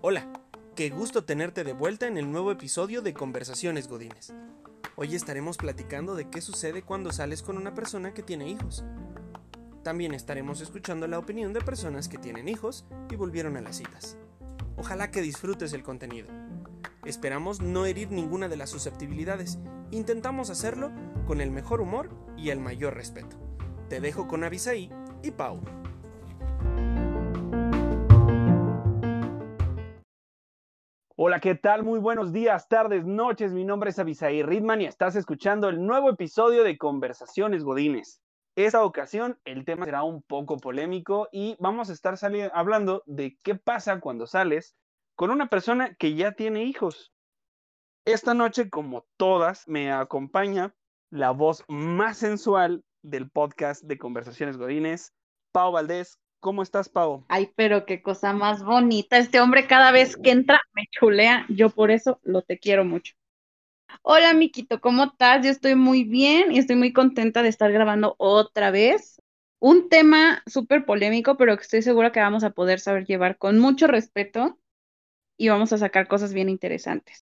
Hola, qué gusto tenerte de vuelta en el nuevo episodio de Conversaciones Godines. Hoy estaremos platicando de qué sucede cuando sales con una persona que tiene hijos. También estaremos escuchando la opinión de personas que tienen hijos y volvieron a las citas. Ojalá que disfrutes el contenido. Esperamos no herir ninguna de las susceptibilidades. Intentamos hacerlo con el mejor humor y el mayor respeto. Te dejo con Avisaí y Pau. Hola, ¿qué tal? Muy buenos días, tardes, noches. Mi nombre es Avisaí Ridman y estás escuchando el nuevo episodio de Conversaciones Godines. Esta ocasión el tema será un poco polémico y vamos a estar hablando de qué pasa cuando sales con una persona que ya tiene hijos. Esta noche, como todas, me acompaña la voz más sensual del podcast de Conversaciones Godines, Pau Valdés. ¿Cómo estás, Pau? Ay, pero qué cosa más bonita. Este hombre cada vez que entra me chulea. Yo por eso lo te quiero mucho. Hola, Miquito, ¿cómo estás? Yo estoy muy bien y estoy muy contenta de estar grabando otra vez. Un tema súper polémico, pero que estoy segura que vamos a poder saber llevar con mucho respeto y vamos a sacar cosas bien interesantes.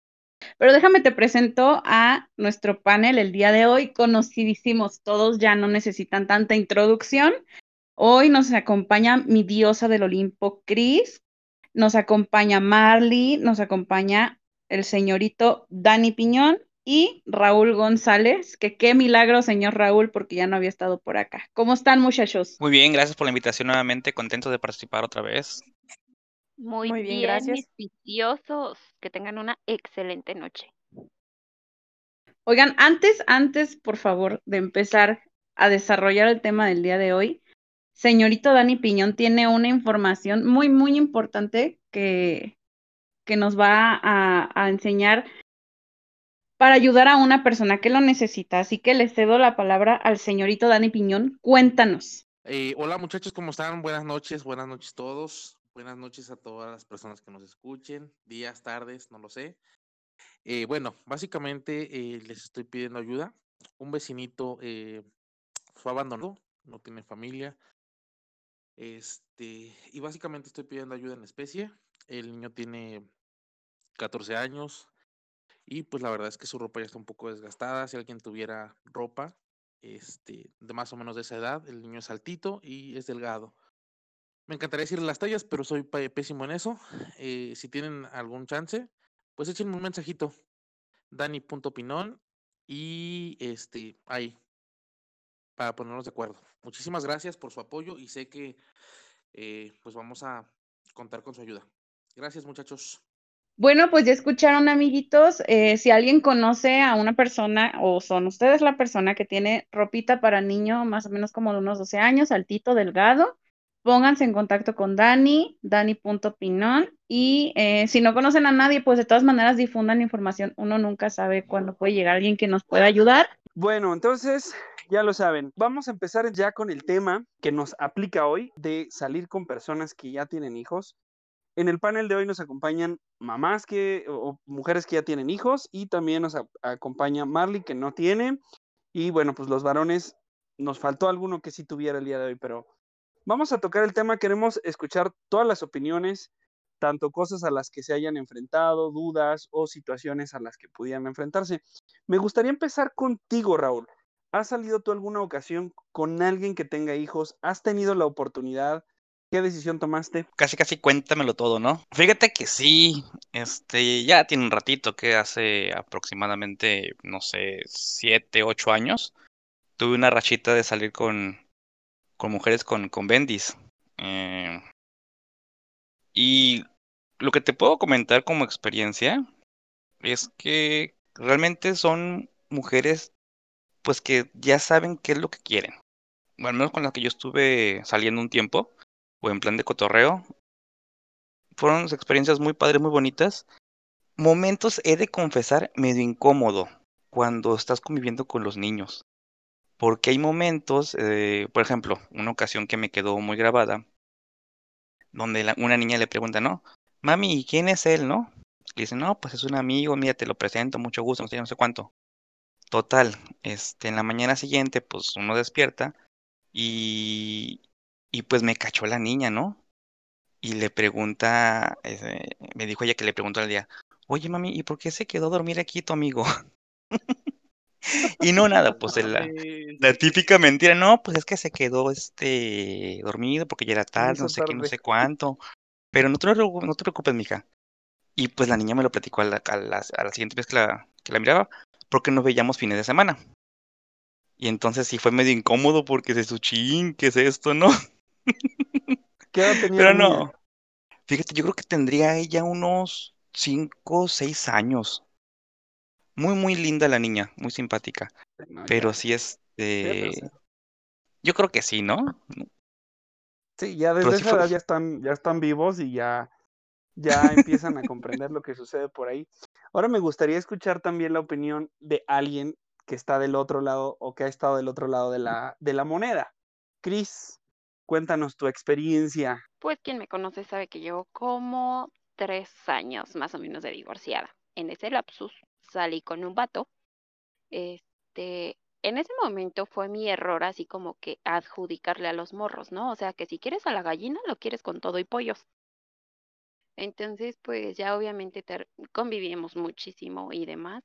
Pero déjame te presento a nuestro panel el día de hoy, conocidísimos todos, ya no necesitan tanta introducción. Hoy nos acompaña mi diosa del Olimpo, Cris, nos acompaña Marley, nos acompaña el señorito Dani Piñón y Raúl González, que qué milagro, señor Raúl, porque ya no había estado por acá. ¿Cómo están, muchachos? Muy bien, gracias por la invitación nuevamente, contento de participar otra vez. Muy, bien, gracias. mis que tengan una excelente noche. Oigan, antes, antes, por favor, de empezar a desarrollar el tema del día de hoy, señorito Dani Piñón tiene una información muy, muy importante que, que nos va a, enseñar para ayudar a una persona que lo necesita. Así que le cedo la palabra al señorito Dani Piñón. Cuéntanos. Eh, hola muchachos, ¿cómo están? Buenas noches, buenas noches a todos. Buenas noches a todas las personas que nos escuchen, días, tardes, no lo sé. Eh, bueno, básicamente eh, les estoy pidiendo ayuda. Un vecinito fue abandonado, no tiene familia, este, y básicamente estoy pidiendo ayuda en especie. El niño tiene 14 años y pues la verdad es que su ropa ya está un poco desgastada. Si alguien tuviera ropa este, de más o menos de esa edad, el niño es altito y es delgado. Me encantaría decir las tallas, pero soy pésimo en eso. Eh, si tienen algún chance, pues échenme un mensajito. Dani.pinón y este, ahí, para ponernos de acuerdo. Muchísimas gracias por su apoyo y sé que eh, pues vamos a contar con su ayuda. Gracias muchachos. Bueno, pues ya escucharon amiguitos, eh, si alguien conoce a una persona o son ustedes la persona que tiene ropita para niño más o menos como de unos 12 años, altito, delgado, pónganse en contacto con Dani, dani.pinón y eh, si no conocen a nadie, pues de todas maneras difundan información, uno nunca sabe cuándo puede llegar alguien que nos pueda ayudar. Bueno, entonces ya lo saben. Vamos a empezar ya con el tema que nos aplica hoy de salir con personas que ya tienen hijos. En el panel de hoy nos acompañan mamás que o mujeres que ya tienen hijos y también nos acompaña Marley que no tiene y bueno, pues los varones nos faltó alguno que sí tuviera el día de hoy, pero vamos a tocar el tema, queremos escuchar todas las opiniones, tanto cosas a las que se hayan enfrentado, dudas o situaciones a las que pudieran enfrentarse. Me gustaría empezar contigo, Raúl. ¿Has salido tú alguna ocasión con alguien que tenga hijos? ¿Has tenido la oportunidad? ¿Qué decisión tomaste? Casi, casi cuéntamelo todo, ¿no? Fíjate que sí, este, ya tiene un ratito que hace aproximadamente, no sé, siete, ocho años, tuve una rachita de salir con, con mujeres con, con bendis. Eh, y lo que te puedo comentar como experiencia es que realmente son mujeres pues que ya saben qué es lo que quieren. Bueno, al menos con las que yo estuve saliendo un tiempo, o en plan de cotorreo, fueron experiencias muy padres, muy bonitas. Momentos, he de confesar, medio incómodo cuando estás conviviendo con los niños. Porque hay momentos, eh, por ejemplo, una ocasión que me quedó muy grabada, donde una niña le pregunta, ¿no? Mami, ¿quién es él, no? Y dice, no, pues es un amigo, mira, te lo presento, mucho gusto, no sé, no sé cuánto. Total, este, en la mañana siguiente, pues uno despierta Y, y pues me cachó la niña, ¿no? Y le pregunta, eh, me dijo ella que le preguntó al día, oye mami, ¿y por qué se quedó a dormir aquí tu amigo? y no nada, pues la, la, típica mentira, no, pues es que se quedó este dormido porque ya era tarde, no sé qué, no sé cuánto. Pero no te, no te preocupes, mija. Y pues la niña me lo platicó a la, a la, a la siguiente vez que la, que la miraba, porque nos veíamos fines de semana. Y entonces sí fue medio incómodo porque se su ching, ¿qué es esto, no? ¿Qué edad tenía Pero no. Fíjate, yo creo que tendría ella unos 5 o 6 años. Muy, muy linda la niña, muy simpática. Pero sí es. Este... Yo creo que sí, ¿no? Sí, ya desde esa edad ya están, ya están vivos y ya, ya empiezan a comprender lo que sucede por ahí. Ahora me gustaría escuchar también la opinión de alguien que está del otro lado o que ha estado del otro lado de la, de la moneda. Cris, cuéntanos tu experiencia. Pues quien me conoce sabe que llevo como tres años más o menos de divorciada. En ese lapsus salí con un vato. Este, en ese momento fue mi error así como que adjudicarle a los morros, ¿no? O sea, que si quieres a la gallina, lo quieres con todo y pollos. Entonces, pues ya obviamente convivimos muchísimo y demás.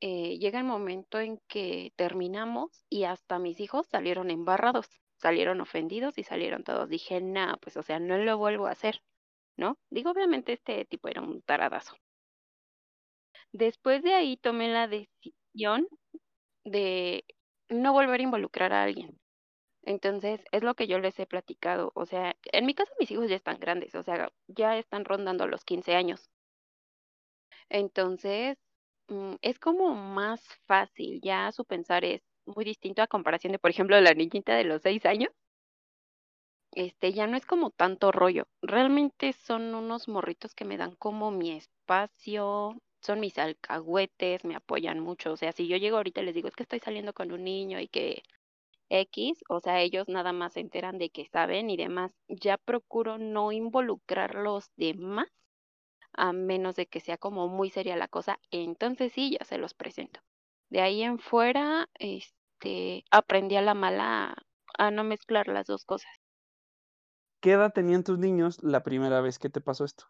Eh, llega el momento en que terminamos y hasta mis hijos salieron embarrados, salieron ofendidos y salieron todos. Dije, no, pues o sea, no lo vuelvo a hacer, ¿no? Digo, obviamente este tipo era un taradazo. Después de ahí tomé la decisión de no volver a involucrar a alguien. Entonces, es lo que yo les he platicado. O sea, en mi caso mis hijos ya están grandes, o sea, ya están rondando los 15 años. Entonces, mm, es como más fácil, ya su pensar es muy distinto a comparación de, por ejemplo, la niñita de los 6 años. Este, ya no es como tanto rollo. Realmente son unos morritos que me dan como mi espacio, son mis alcahuetes, me apoyan mucho. O sea, si yo llego ahorita y les digo, es que estoy saliendo con un niño y que X, o sea, ellos nada más se enteran de que saben y demás. Ya procuro no involucrar los demás, a menos de que sea como muy seria la cosa. Entonces sí, ya se los presento. De ahí en fuera, este, aprendí a la mala a no mezclar las dos cosas. ¿Qué edad tenían tus niños la primera vez que te pasó esto?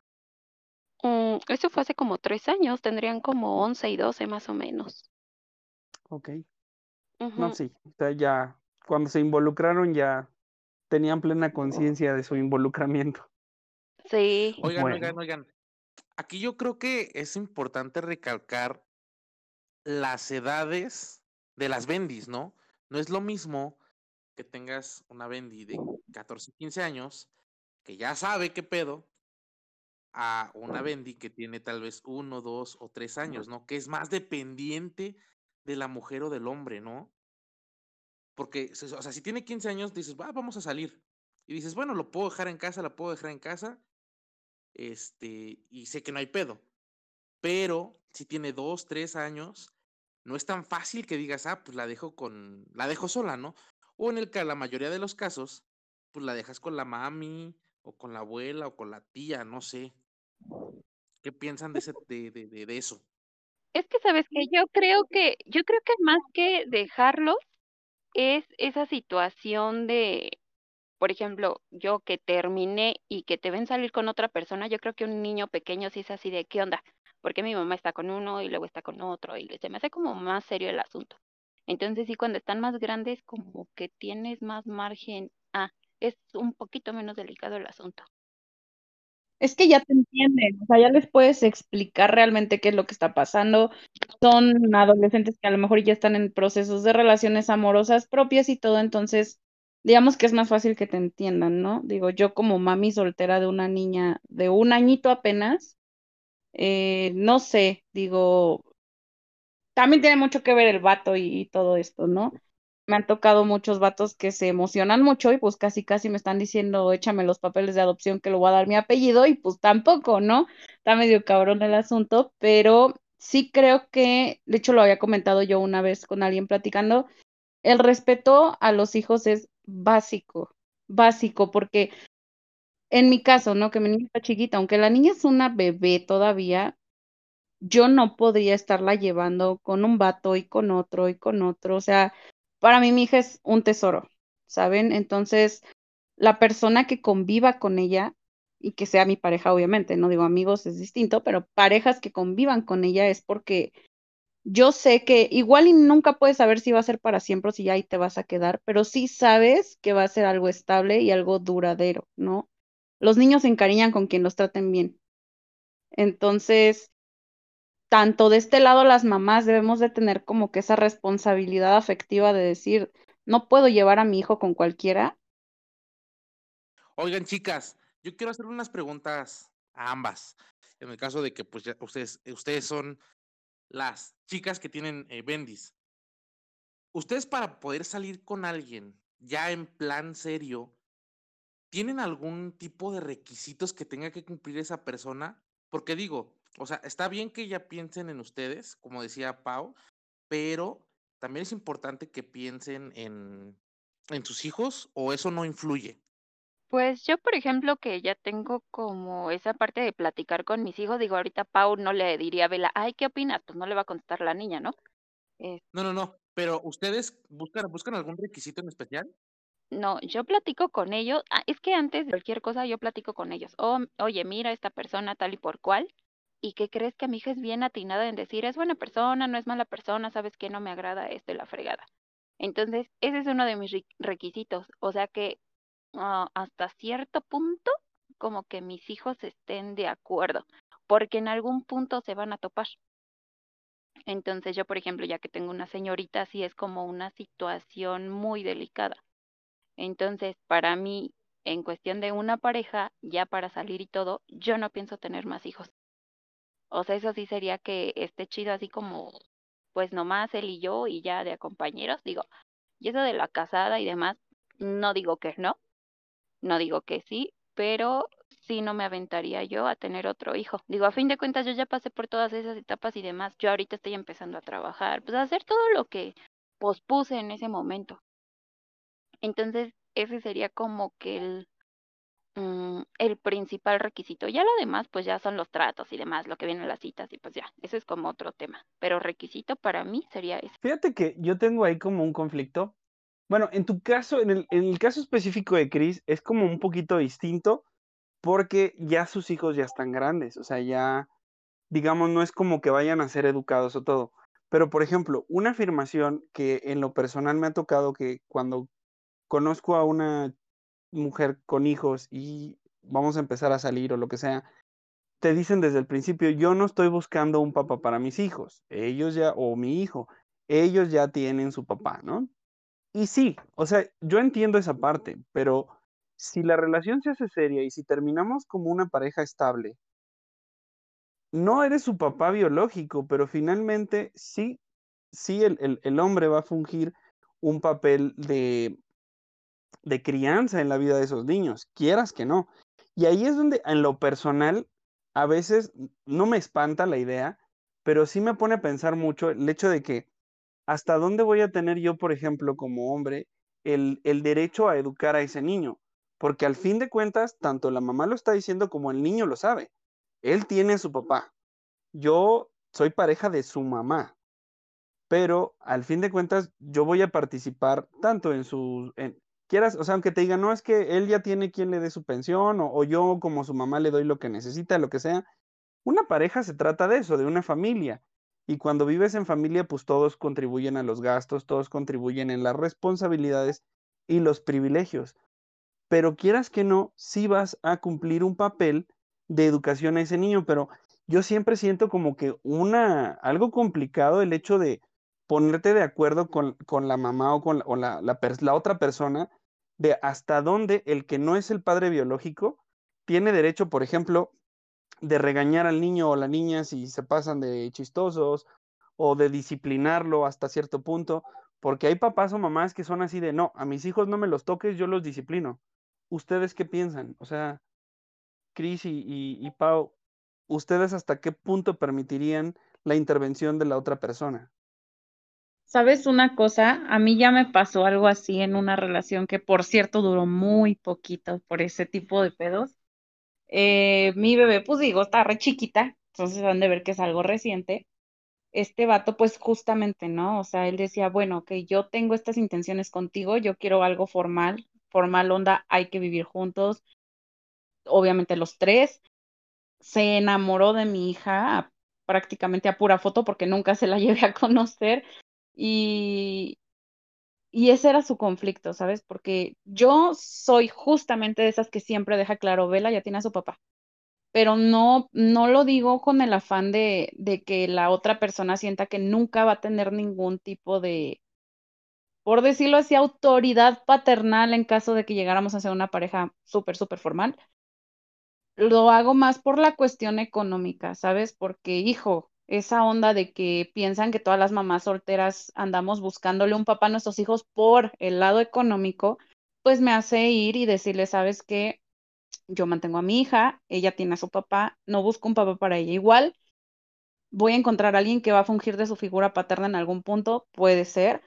Mm, eso fue hace como tres años, tendrían como 11 y 12 más o menos. Ok. No, sí, o sea, ya cuando se involucraron ya tenían plena conciencia de su involucramiento. Sí. Oigan, oigan, oigan. Aquí yo creo que es importante recalcar las edades de las bendis, ¿no? No es lo mismo que tengas una bendi de 14, 15 años, que ya sabe qué pedo, a una Bendy que tiene tal vez uno, dos o tres años, ¿no? Que es más dependiente de la mujer o del hombre, ¿no? Porque, o sea, si tiene 15 años, dices, va, vamos a salir. Y dices, bueno, lo puedo dejar en casa, la puedo dejar en casa. Este, y sé que no hay pedo. Pero si tiene dos, tres años, no es tan fácil que digas, ah, pues la dejo con, la dejo sola, ¿no? O en el que la mayoría de los casos, pues la dejas con la mami, o con la abuela o con la tía, no sé. ¿Qué piensan de, ese, de, de, de eso? Es que sabes que yo creo que, yo creo que más que dejarlos es esa situación de, por ejemplo, yo que terminé y que te ven salir con otra persona, yo creo que un niño pequeño sí es así de, ¿qué onda? Porque mi mamá está con uno y luego está con otro y se me hace como más serio el asunto. Entonces sí, cuando están más grandes, como que tienes más margen a, es un poquito menos delicado el asunto. Es que ya te entienden, o sea, ya les puedes explicar realmente qué es lo que está pasando. Son adolescentes que a lo mejor ya están en procesos de relaciones amorosas propias y todo, entonces digamos que es más fácil que te entiendan, ¿no? Digo, yo como mami soltera de una niña de un añito apenas, eh, no sé, digo, también tiene mucho que ver el vato y todo esto, ¿no? Me han tocado muchos vatos que se emocionan mucho y pues casi casi me están diciendo, échame los papeles de adopción que le voy a dar mi apellido y pues tampoco, ¿no? Está medio cabrón el asunto, pero sí creo que, de hecho lo había comentado yo una vez con alguien platicando, el respeto a los hijos es básico, básico, porque en mi caso, ¿no? Que mi niña está chiquita, aunque la niña es una bebé todavía, yo no podría estarla llevando con un vato y con otro y con otro, o sea, para mí mi hija es un tesoro. ¿saben? Entonces, la persona que conviva con ella y que sea mi pareja, obviamente, no digo amigos, es distinto, pero parejas que convivan con ella es porque yo sé que igual y nunca puedes saber si va a ser para siempre o si ya ahí te vas a quedar, pero sí sabes que va a ser algo estable y algo duradero, ¿no? Los niños se encariñan con quien los traten bien. Entonces, tanto de este lado las mamás debemos de tener como que esa responsabilidad afectiva de decir, no puedo llevar a mi hijo con cualquiera. Oigan, chicas, yo quiero hacer unas preguntas a ambas. En el caso de que pues ya ustedes, ustedes son las chicas que tienen eh, bendis. Ustedes para poder salir con alguien ya en plan serio, ¿tienen algún tipo de requisitos que tenga que cumplir esa persona? Porque digo, o sea, está bien que ya piensen en ustedes, como decía Pau, pero también es importante que piensen en, en sus hijos o eso no influye. Pues yo, por ejemplo, que ya tengo como esa parte de platicar con mis hijos, digo, ahorita Pau no le diría a Vela, ay, ¿qué opinas? Pues no le va a contestar la niña, ¿no? Eh, No, no, no, pero ustedes buscan, buscan algún requisito en especial. no, yo platico con ellos, ah, es que antes de cualquier cosa yo platico con ellos, oh, oye, mira esta persona tal y por cual, ¿y qué crees que mi hija es bien atinada en decir, es buena persona, no es mala persona, sabes que no me agrada esto y la fregada? Entonces, ese es uno de mis re- requisitos, o sea que ah, hasta cierto punto, como que mis hijos estén de acuerdo, porque en algún punto se van a topar. Entonces yo, por ejemplo, ya que tengo una señorita, sí es como una situación muy delicada. Entonces, para mí, en cuestión de una pareja, ya para salir y todo, yo no pienso tener más hijos. O sea, eso sí sería que esté chido así como, pues nomás él y yo y ya de compañeros, digo. Y eso de la casada y demás, no digo que no, no digo que sí, pero sí no me aventaría yo a tener otro hijo. Digo, a fin de cuentas yo ya pasé por todas esas etapas y demás. Yo ahorita estoy empezando a trabajar, pues a hacer todo lo que pospuse en ese momento. Entonces, ese sería como que el, mm, el principal requisito. Ya lo demás, pues ya son los tratos y demás, lo que viene en las citas y pues ya, eso es como otro tema. Pero requisito para mí sería ese. Fíjate que yo tengo ahí como un conflicto. Bueno, en tu caso, en el, en el caso específico de Chris, es como un poquito distinto porque ya sus hijos ya están grandes, o sea, ya, digamos, no es como que vayan a ser educados o todo. Pero, por ejemplo, una afirmación que en lo personal me ha tocado que cuando conozco a una mujer con hijos y vamos a empezar a salir o lo que sea, te dicen desde el principio, yo no estoy buscando un papá para mis hijos, ellos ya, o mi hijo, ellos ya tienen su papá, ¿no? Y sí, o sea, yo entiendo esa parte, pero si la relación se hace seria y si terminamos como una pareja estable, no eres su papá biológico, pero finalmente sí, sí el, el- el hombre va a fungir un papel de, de crianza en la vida de esos niños, quieras que no. Y ahí es donde en lo personal a veces no me espanta la idea, pero sí me pone a pensar mucho el hecho de que hasta dónde voy a tener yo, por ejemplo, como hombre, el, el derecho a educar a ese niño. Porque al fin de cuentas, tanto la mamá lo está diciendo como el niño lo sabe. Él tiene a su papá. Yo soy pareja de su mamá. Pero al fin de cuentas, yo voy a participar tanto en en, quieras, o sea, aunque te digan, no, es que él ya tiene quien le dé su pensión, o, yo como su mamá le doy lo que necesita, lo que sea. Una pareja se trata de eso, de una familia. Y cuando vives en familia, pues todos contribuyen a los gastos, todos contribuyen en las responsabilidades y los privilegios. Pero quieras que no, sí vas a cumplir un papel de educación a ese niño, pero yo siempre siento como que una, algo complicado el hecho de ponerte de acuerdo con, con la mamá o con la, la otra persona de hasta dónde el que no es el padre biológico tiene derecho, por ejemplo, de regañar al niño o la niña si se pasan de chistosos o de disciplinarlo hasta cierto punto, porque hay papás o mamás que son así de, no, a mis hijos no me los toques, yo los disciplino. ¿Ustedes qué piensan? O sea, Cris y, y, y Pau, ¿ustedes hasta qué punto permitirían la intervención de la otra persona? ¿Sabes una cosa? A mí ya me pasó algo así en una relación que, por cierto, duró muy poquito por ese tipo de pedos. Eh, mi bebé, pues digo, está re chiquita, entonces han de ver que es algo reciente. este vato, pues justamente, ¿no? O sea, él decía, bueno, que yo tengo estas intenciones contigo, yo quiero algo formal, formal onda, hay que vivir juntos, obviamente los tres. Se enamoró de mi hija prácticamente a pura foto porque nunca se la llevé a conocer y, y ese era su conflicto, ¿sabes? Porque yo soy justamente de esas que siempre deja claro, Vela ya tiene a su papá pero no, no lo digo con el afán de, de que la otra persona sienta que nunca va a tener ningún tipo de, por decirlo así, autoridad paternal en caso de que llegáramos a ser una pareja súper, súper formal. Lo hago más por la cuestión económica, ¿sabes? Porque, hijo, esa onda de que piensan que todas las mamás solteras andamos buscándole un papá a nuestros hijos por el lado económico, pues me hace ir y decirle, ¿sabes qué? yo mantengo a mi hija, ella tiene a su papá, no busco un papá para ella. Igual voy a encontrar a alguien que va a fungir de su figura paterna en algún punto, puede ser,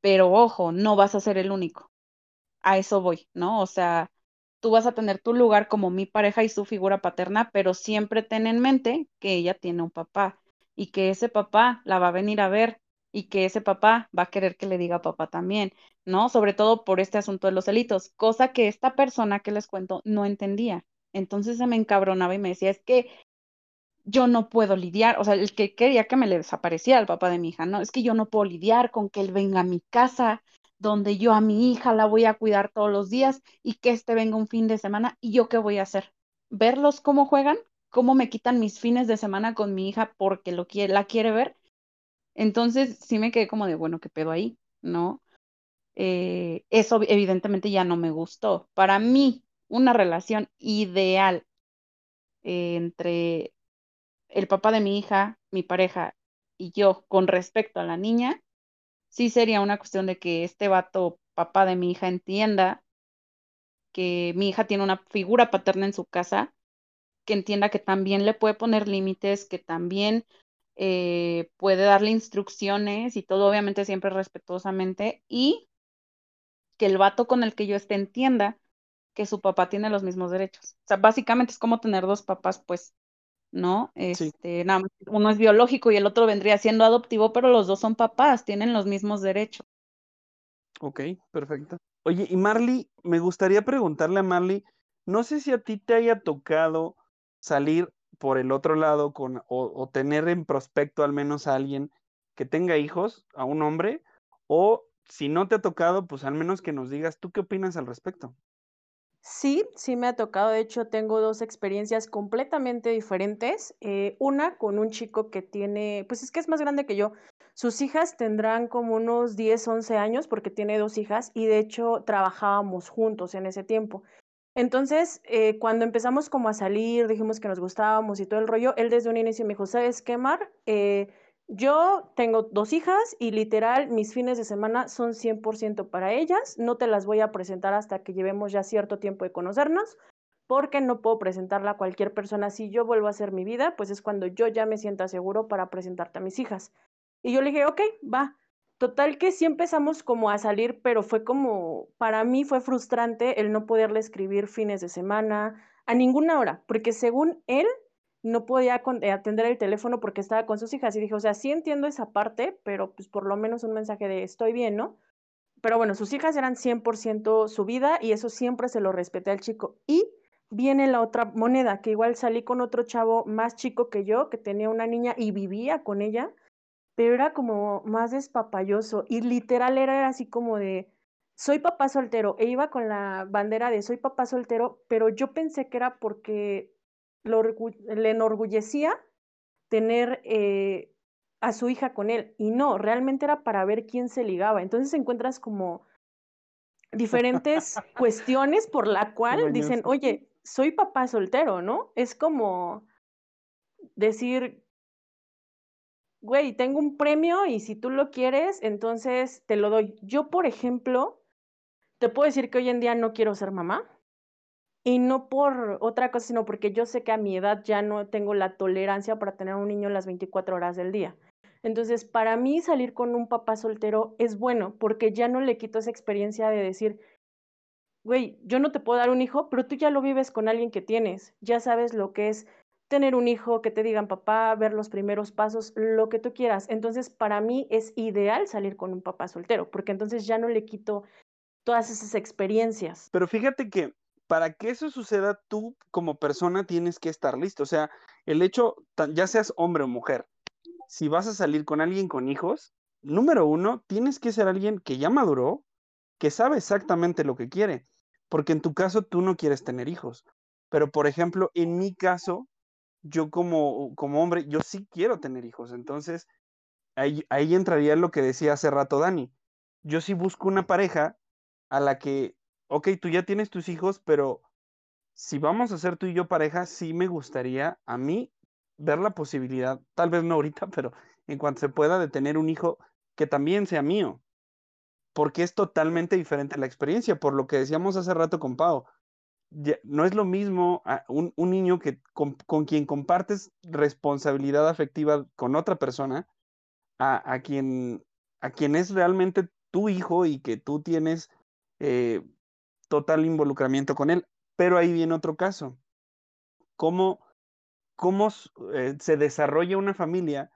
pero ojo, no vas a ser el único. A eso voy, ¿no? O sea, tú vas a tener tu lugar como mi pareja y su figura paterna, pero siempre ten en mente que ella tiene un papá y que ese papá la va a venir a ver y que ese papá va a querer que le diga papá también, ¿no? Sobre todo por este asunto de los delitos, cosa que esta persona que les cuento no entendía. Entonces se me encabronaba y me decía, es que yo no puedo lidiar, o sea, el que quería que me le desapareciera el papá de mi hija, ¿no? Es que yo no puedo lidiar con que él venga a mi casa, donde yo a mi hija la voy a cuidar todos los días y que este venga un fin de semana y yo qué voy a hacer? ¿Verlos cómo juegan? ¿Cómo me quitan mis fines de semana con mi hija porque lo quiere, la quiere ver? Entonces sí me quedé como de, bueno, ¿qué pedo ahí? ¿No? Eh, eso evidentemente ya no me gustó. Para mí, una relación ideal entre el papá de mi hija, mi pareja y yo con respecto a la niña, sí sería una cuestión de que este vato, papá de mi hija, entienda que mi hija tiene una figura paterna en su casa, que entienda que también le puede poner límites, que también eh, puede darle instrucciones y todo obviamente siempre respetuosamente y que el vato con el que yo esté entienda que su papá tiene los mismos derechos. O sea, básicamente es como tener dos papás, pues, ¿no? Este, nada uno es biológico y el otro vendría siendo adoptivo, pero los dos son papás, tienen los mismos derechos. Ok, perfecto. Oye, y Marley, me gustaría preguntarle a Marley, no sé si a ti te haya tocado salir por el otro lado con, o, tener en prospecto al menos a alguien que tenga hijos, a un hombre, o si no te ha tocado, pues al menos que nos digas tú qué opinas al respecto. Sí, sí me ha tocado. De hecho, tengo dos experiencias completamente diferentes. Eh, una con un chico que tiene, pues es que es más grande que yo. Sus hijas tendrán como unos 10, 11 años porque tiene dos hijas y de hecho trabajábamos juntos en ese tiempo. Entonces, eh, cuando empezamos como a salir, dijimos que nos gustábamos y todo el rollo, él desde un inicio me dijo, ¿sabes qué, Mar? Eh, yo tengo dos hijas y literal mis fines de semana son 100% para ellas. No te las voy a presentar hasta que llevemos ya cierto tiempo de conocernos, porque no puedo presentarla a cualquier persona. Si yo vuelvo a hacer mi vida, pues es cuando yo ya me sienta seguro para presentarte a mis hijas. Y yo le dije, ok, va. Total que sí empezamos como a salir, pero fue como, para mí fue frustrante el no poderle escribir fines de semana a ninguna hora, porque según él no podía eh, atender el teléfono porque estaba con sus hijas y dije, o sea, sí entiendo esa parte, pero pues por lo menos un mensaje de estoy bien, ¿no? Pero bueno, sus hijas eran 100% su vida y eso siempre se lo respeté al chico. Y viene la otra moneda, que igual salí con otro chavo más chico que yo, que tenía una niña y vivía con ella pero era como más despapalloso y literal era así como de, soy papá soltero, e iba con la bandera de soy papá soltero, pero yo pensé que era porque lo, le enorgullecía tener eh, a su hija con él, y no, realmente era para ver quién se ligaba. Entonces encuentras como diferentes cuestiones por la cual dicen, oye, soy papá soltero, ¿no? Es como decir, güey, tengo un premio y si tú lo quieres, entonces te lo doy. Yo, por ejemplo, te puedo decir que hoy en día no quiero ser mamá. Y no por otra cosa, sino porque yo sé que a mi edad ya no tengo la tolerancia para tener un niño las 24 horas del día. Entonces, para mí salir con un papá soltero es bueno porque ya no le quito esa experiencia de decir, güey, yo no te puedo dar un hijo, pero tú ya lo vives con alguien que tienes, ya sabes lo que es tener un hijo, que te digan papá, ver los primeros pasos, lo que tú quieras. Entonces, para mí es ideal salir con un papá soltero, porque entonces ya no le quito todas esas experiencias. Pero fíjate que para que eso suceda, tú como persona tienes que estar listo. O sea, el hecho, ya seas hombre o mujer, si vas a salir con alguien con hijos, número uno, tienes que ser alguien que ya maduró, que sabe exactamente lo que quiere, porque en tu caso tú no quieres tener hijos. Pero, por ejemplo, en mi caso, yo como, como hombre, yo sí quiero tener hijos. Entonces, ahí, ahí entraría lo que decía hace rato Dani. Yo sí busco una pareja a la que, ok, tú ya tienes tus hijos, pero si vamos a ser tú y yo pareja, sí me gustaría a mí ver la posibilidad, tal vez no ahorita, pero en cuanto se pueda, de tener un hijo que también sea mío. Porque es totalmente diferente la experiencia, por lo que decíamos hace rato con Pau no es lo mismo un, niño que con, quien compartes responsabilidad afectiva con otra persona a, quien, a quien es realmente tu hijo y que tú tienes eh, total involucramiento con él. Pero ahí viene otro caso. ¿Cómo, cómo eh, se desarrolla una familia?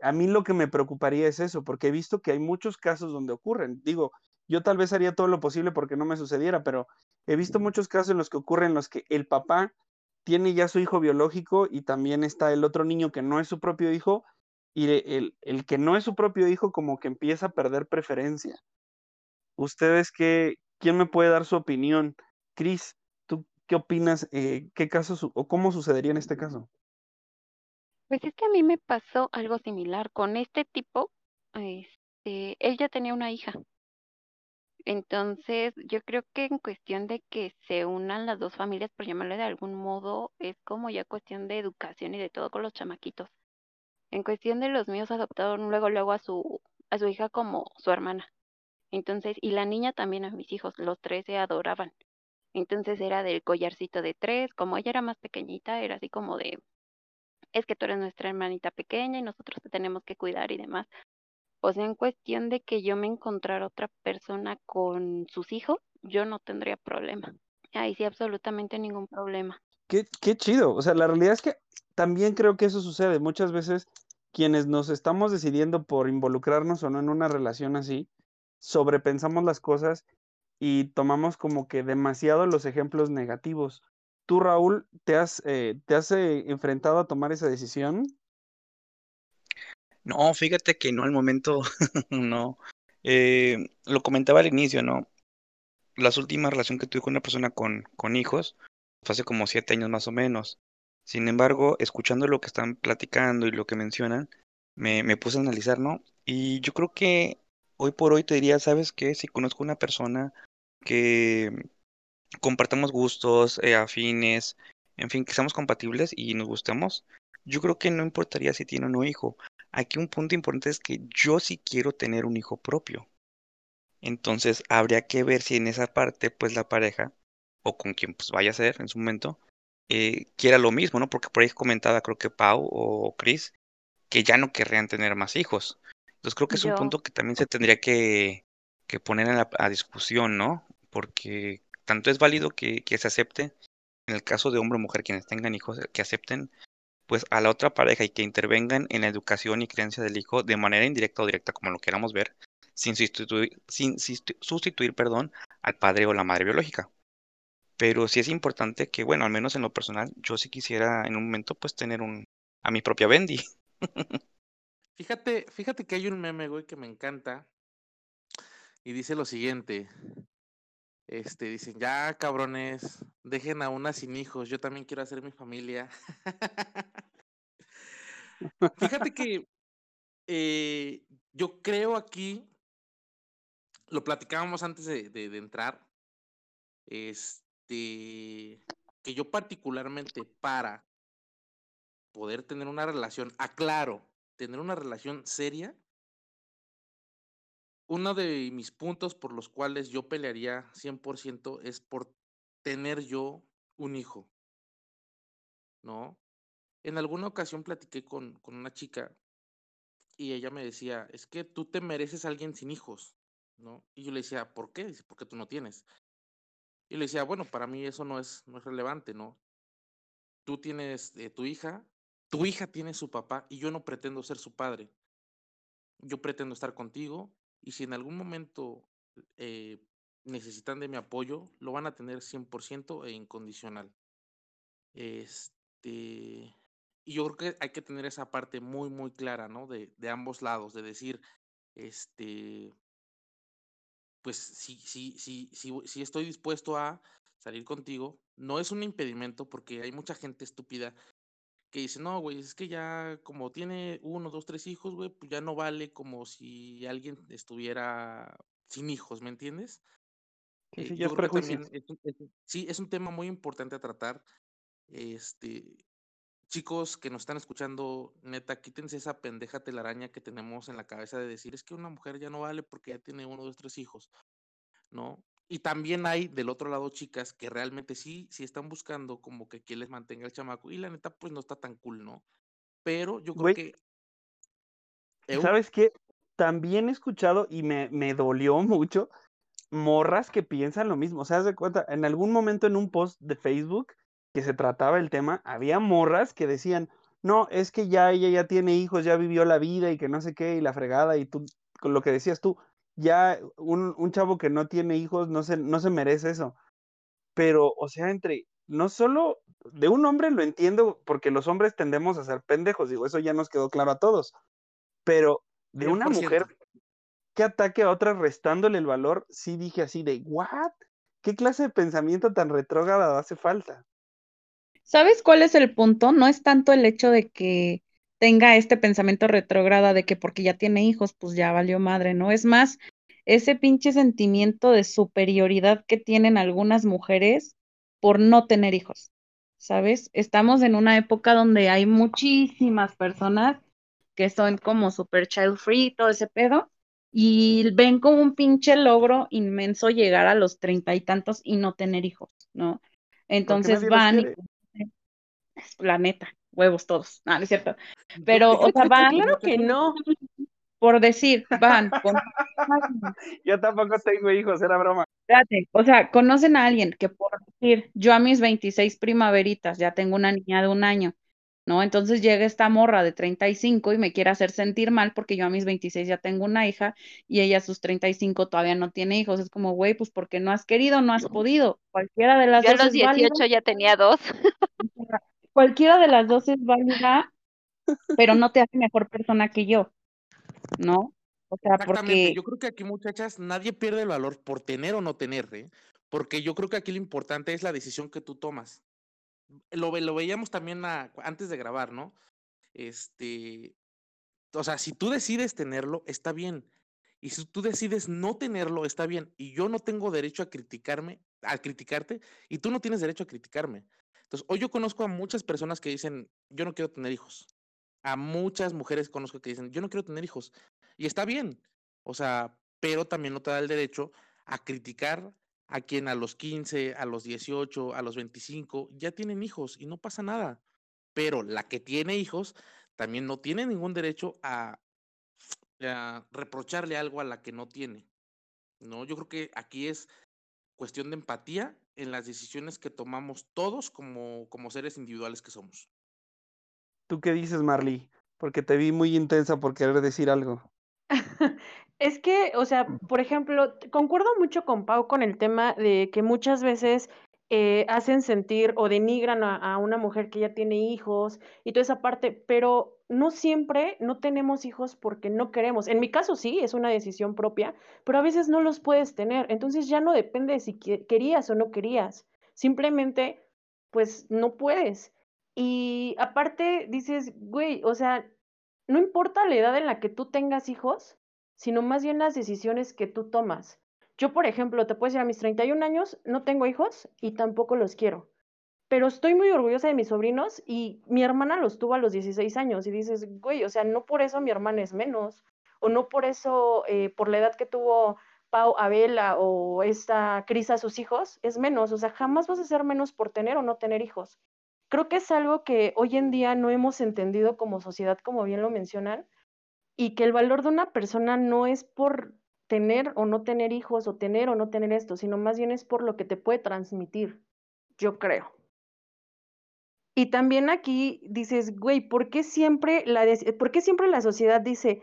A mí lo que me preocuparía es eso, porque he visto que hay muchos casos donde ocurren. Digo, yo tal vez haría todo lo posible porque no me sucediera, pero he visto muchos casos en los que ocurren en los que el papá tiene ya su hijo biológico y también está el otro niño que no es su propio hijo y el, el que no es su propio hijo como que empieza a perder preferencia. ¿Ustedes qué, quién me puede dar su opinión? Cris, ¿tú qué opinas? Eh, ¿Qué caso o cómo sucedería en este caso? Pues es que a mí me pasó algo similar con este tipo. Este, él ya tenía una hija entonces, yo creo que en cuestión de que se unan las dos familias, por llamarle de algún modo, es como ya cuestión de educación y de todo con los chamaquitos. En cuestión de los míos adoptaron luego luego a su a su hija como su hermana. Entonces, y la niña también a mis hijos, los tres se adoraban. Entonces era del collarcito de tres, como ella era más pequeñita, era así como de, es que tú eres nuestra hermanita pequeña y nosotros te tenemos que cuidar y demás. O sea, en cuestión de que yo me encontrara otra persona con sus hijos, yo no tendría problema. Ahí sí, absolutamente ningún problema. Qué, qué chido. O sea, la realidad es que también creo que eso sucede. Muchas veces quienes nos estamos decidiendo por involucrarnos o no en una relación así, sobrepensamos las cosas y tomamos como que demasiado los ejemplos negativos. ¿Tú, Raúl, te has, eh, te has eh, enfrentado a tomar esa decisión? No, fíjate que no al momento, no. Eh, lo comentaba al inicio, ¿no? Las últimas relación que tuve con una persona con, con hijos fue hace como siete años más o menos. Sin embargo, escuchando lo que están platicando y lo que mencionan, me, me puse a analizar, ¿no? Y yo creo que hoy por hoy te diría, ¿sabes qué? Si conozco una persona que compartamos gustos, eh, afines, en fin, que seamos compatibles y nos gustemos, yo creo que no importaría si tiene o no hijo. Aquí un punto importante es que yo sí quiero tener un hijo propio. Entonces habría que ver si en esa parte, pues la pareja, o con quien pues vaya a ser en su momento, eh, quiera lo mismo, ¿no? Porque por ahí comentaba, creo que Pau o Chris, que ya no querrían tener más hijos. Entonces creo que es un punto que también se tendría que, que poner en la, a discusión, ¿no? Porque tanto es válido que, que se acepte, en el caso de hombre o mujer, quienes tengan hijos, que acepten pues a la otra pareja y que intervengan en la educación y creencia del hijo de manera indirecta o directa, como lo queramos ver, sin sustituir, sin sustituir perdón, al padre o la madre biológica. Pero sí es importante que, bueno, al menos en lo personal, yo sí quisiera en un momento pues tener un a mi propia Bendy. fíjate, fíjate que hay un meme, güey, que me encanta. Y dice lo siguiente. Este, dicen, ya cabrones, dejen a una sin hijos, yo también quiero hacer mi familia. Fíjate que eh, yo creo aquí, lo platicábamos antes de, de, entrar, este, que yo particularmente para poder tener una relación, aclaro, tener una relación seria, uno de mis puntos por los cuales yo pelearía 100% es por tener yo un hijo, ¿no? En alguna ocasión platiqué con, con una chica y ella me decía, es que tú te mereces alguien sin hijos, ¿no? Y yo le decía, ¿por qué? Dice, porque tú no tienes. Y le decía, bueno, para mí eso no es, no es relevante, ¿no? tú tienes eh, tu hija, tu hija tiene su papá y yo no pretendo ser su padre. Yo pretendo estar contigo y si en algún momento eh, necesitan de mi apoyo, lo van a tener 100% e incondicional. Este, y yo creo que hay que tener esa parte muy, muy clara, ¿no? De, de ambos lados, de decir, este, pues si, estoy dispuesto a salir contigo, no es un impedimento porque hay mucha gente estúpida que dice, no, güey, es que ya como tiene uno, dos, tres hijos, güey, pues ya no vale como si alguien estuviera sin hijos, ¿me entiendes? Sí, Eh, sí, yo es creo también es sí, es un tema muy importante a tratar. Este, chicos que nos están escuchando, neta, quítense esa pendeja telaraña que tenemos en la cabeza de decir, es que una mujer ya no vale porque ya tiene uno, dos, tres hijos, ¿no? Y también hay del otro lado chicas que realmente sí, sí están buscando como que quien les mantenga el chamaco. Y la neta, pues no está tan cool, ¿no? Pero yo creo Güey, que... Eu, ¿sabes qué? También he escuchado y me, me dolió mucho morras que piensan lo mismo. O sea, de cuenta, en algún momento en un post de Facebook que se trataba el tema, había morras que decían, no, es que ya ella ya tiene hijos, ya vivió la vida y que no sé qué, y la fregada, y tú, con lo que decías tú, ya un, un chavo que no tiene hijos no se, no se merece eso. Pero, o sea, entre, no solo de un hombre lo entiendo, porque los hombres tendemos a ser pendejos, digo, eso ya nos quedó claro a todos, pero de una 100%. mujer que ataque a otra restándole el valor, sí dije así de, ¿what? ¿Qué clase de pensamiento tan retrógrado hace falta? ¿Sabes cuál es el punto? No es tanto el hecho de que tenga este pensamiento retrógrada de que porque ya tiene hijos, pues ya valió madre, ¿no? Es más, ese pinche sentimiento de superioridad que tienen algunas mujeres por no tener hijos, ¿sabes? Estamos en una época donde hay muchísimas personas que son como super child free, todo ese pedo, y ven como un pinche logro inmenso llegar a los treinta y tantos y no tener hijos, ¿no? Entonces van y la neta, huevos todos. No, no es cierto. Pero, o sea, van, Claro que no. por decir, van, con- Yo tampoco tengo hijos, era broma. espérate, o sea, conocen a alguien que por decir, yo a mis 26 primaveritas ya tengo una niña de un año, ¿no? Entonces llega esta morra de 35 y me quiere hacer sentir mal porque yo a mis 26 ya tengo una hija y ella a sus 35 todavía no tiene hijos. Es como, güey, pues porque no has querido, no has podido. Cualquiera de las Yo a dos los es válida. 18 ya tenía dos. Cualquiera de las dos es válida, pero no te hace mejor persona que yo, ¿no? O sea, Exactamente, porque yo creo que aquí muchachas nadie pierde el valor por tener o no tener, ¿eh? Porque yo creo que aquí lo importante es la decisión que tú tomas. Lo, ve- lo veíamos también a- antes de grabar, ¿no? Este, o sea, si tú decides tenerlo, está bien. Y si tú decides no tenerlo, está bien. Y yo no tengo derecho a criticarme, a criticarte, y tú no tienes derecho a criticarme. Entonces, hoy yo conozco a muchas personas que dicen, yo no quiero tener hijos. A muchas mujeres conozco que dicen, yo no quiero tener hijos. Y está bien. O sea, pero también no te da el derecho a criticar a quien a los 15, a los 18, a los 25 ya tienen hijos y no pasa nada. Pero la que tiene hijos también no tiene ningún derecho a, a reprocharle algo a la que no tiene. No, yo creo que aquí es cuestión de empatía en las decisiones que tomamos todos como, como seres individuales que somos. ¿Tú qué dices, Marley? Porque te vi muy intensa por querer decir algo. Es que, o sea, por ejemplo, concuerdo mucho con Pau con el tema de que muchas veces eh, hacen sentir o denigran a, a una mujer que ya tiene hijos y toda esa parte, pero no siempre no tenemos hijos porque no queremos. En mi caso sí, es una decisión propia, pero a veces no los puedes tener. Entonces ya no depende de si que- querías o no querías. Simplemente, pues no puedes. Y aparte dices, güey, o sea, no importa la edad en la que tú tengas hijos, sino más bien las decisiones que tú tomas. Yo, por ejemplo, te puedo decir, a mis 31 años no tengo hijos y tampoco los quiero, pero estoy muy orgullosa de mis sobrinos y mi hermana los tuvo a los 16 años y dices, güey, o sea, no por eso mi hermana es menos, o no por eso, eh, por la edad que tuvo Pau, Abela o esta Cris a sus hijos, es menos, o sea, jamás vas a ser menos por tener o no tener hijos. Creo que es algo que hoy en día no hemos entendido como sociedad, como bien lo mencionan, y que el valor de una persona no es por tener o no tener hijos o tener o no tener esto, sino más bien es por lo que te puede transmitir, yo creo. Y también aquí dices, güey, ¿por qué siempre la, ¿por qué siempre la sociedad dice,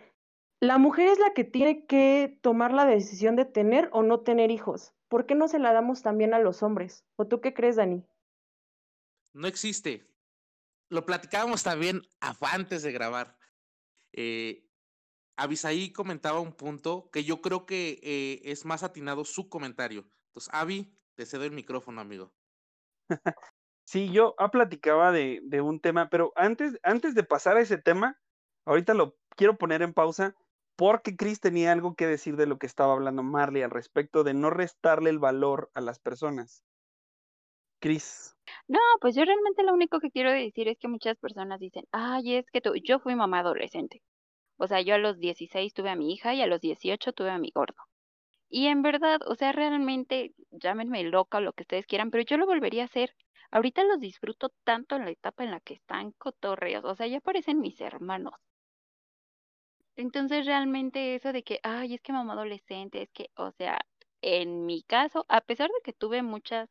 la mujer es la que tiene que tomar la decisión de tener o no tener hijos? ¿Por qué no se la damos también a los hombres? ¿O tú qué crees, Dani? No existe. Lo platicábamos también antes de grabar. Eh, Avisaí comentaba un punto que yo creo que eh, es más atinado su comentario. Entonces, Avi, te cedo el micrófono, amigo. Sí, yo ah, platicaba de, de, un tema, pero antes, antes de pasar a ese tema, ahorita lo quiero poner en pausa porque Chris tenía algo que decir de lo que estaba hablando Marley al respecto de no restarle el valor a las personas. Chris. No, pues yo realmente lo único que quiero decir es que muchas personas dicen, ay, es que tú, yo fui mamá adolescente. O sea, yo a los 16 tuve a mi hija y a los 18 tuve a mi gordo. Y en verdad, o sea, realmente, llámenme loca o lo que ustedes quieran, pero yo lo volvería a hacer. Ahorita los disfruto tanto en la etapa en la que están cotorreos, o sea, ya parecen mis hermanos. Entonces, realmente eso de que, ay, es que mamá adolescente, es que, o sea, en mi caso, a pesar de que tuve muchas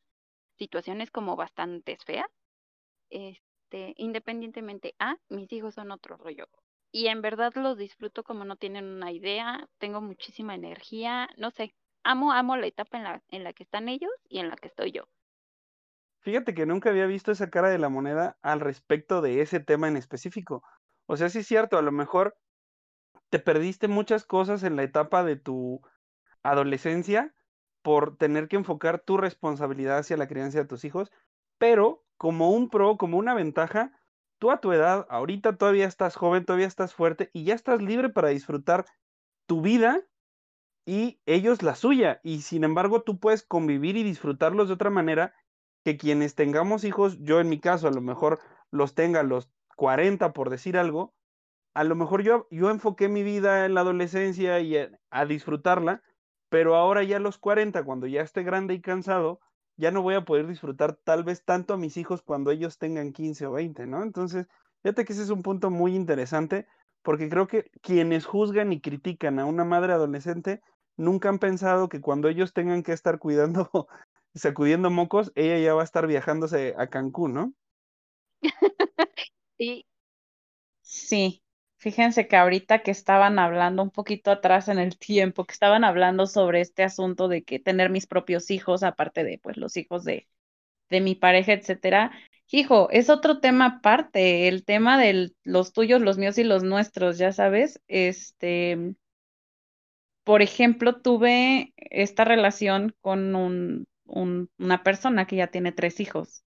situaciones como bastante feas, este, independientemente, a, mis hijos son otro rollo y en verdad los disfruto como no tienen una idea, tengo muchísima energía, no sé, amo, amo la etapa en la, en la que están ellos y en la que estoy yo. Fíjate que nunca había visto esa cara de la moneda al respecto de ese tema en específico. O sea, sí es cierto, a lo mejor te perdiste muchas cosas en la etapa de tu adolescencia por tener que enfocar tu responsabilidad hacia la crianza de tus hijos, pero como un pro, como una ventaja, tú a tu edad, ahorita todavía estás joven, todavía estás fuerte y ya estás libre para disfrutar tu vida y ellos la suya. Y sin embargo, tú puedes convivir y disfrutarlos de otra manera que quienes tengamos hijos, yo en mi caso a lo mejor los tenga a los 40 por decir algo, a lo mejor yo, yo enfoqué mi vida en la adolescencia y a, a disfrutarla, pero ahora ya a los 40, cuando ya esté grande y cansado, ya no voy a poder disfrutar tal vez tanto a mis hijos cuando ellos tengan 15 o 20, ¿no? Entonces, fíjate que ese es un punto muy interesante porque creo que quienes juzgan y critican a una madre adolescente nunca han pensado que cuando ellos tengan que estar cuidando, sacudiendo mocos, ella ya va a estar viajándose a Cancún, ¿no? sí. Sí, Fíjense que ahorita que estaban hablando un poquito atrás en el tiempo, que estaban hablando sobre este asunto de que tener mis propios hijos, aparte de pues los hijos de, de mi pareja, etcétera. Hijo, es otro tema aparte, el tema de los tuyos, los míos y los nuestros, ya sabes. Este, por ejemplo, tuve esta relación con un, un, una persona que ya tiene tres hijos.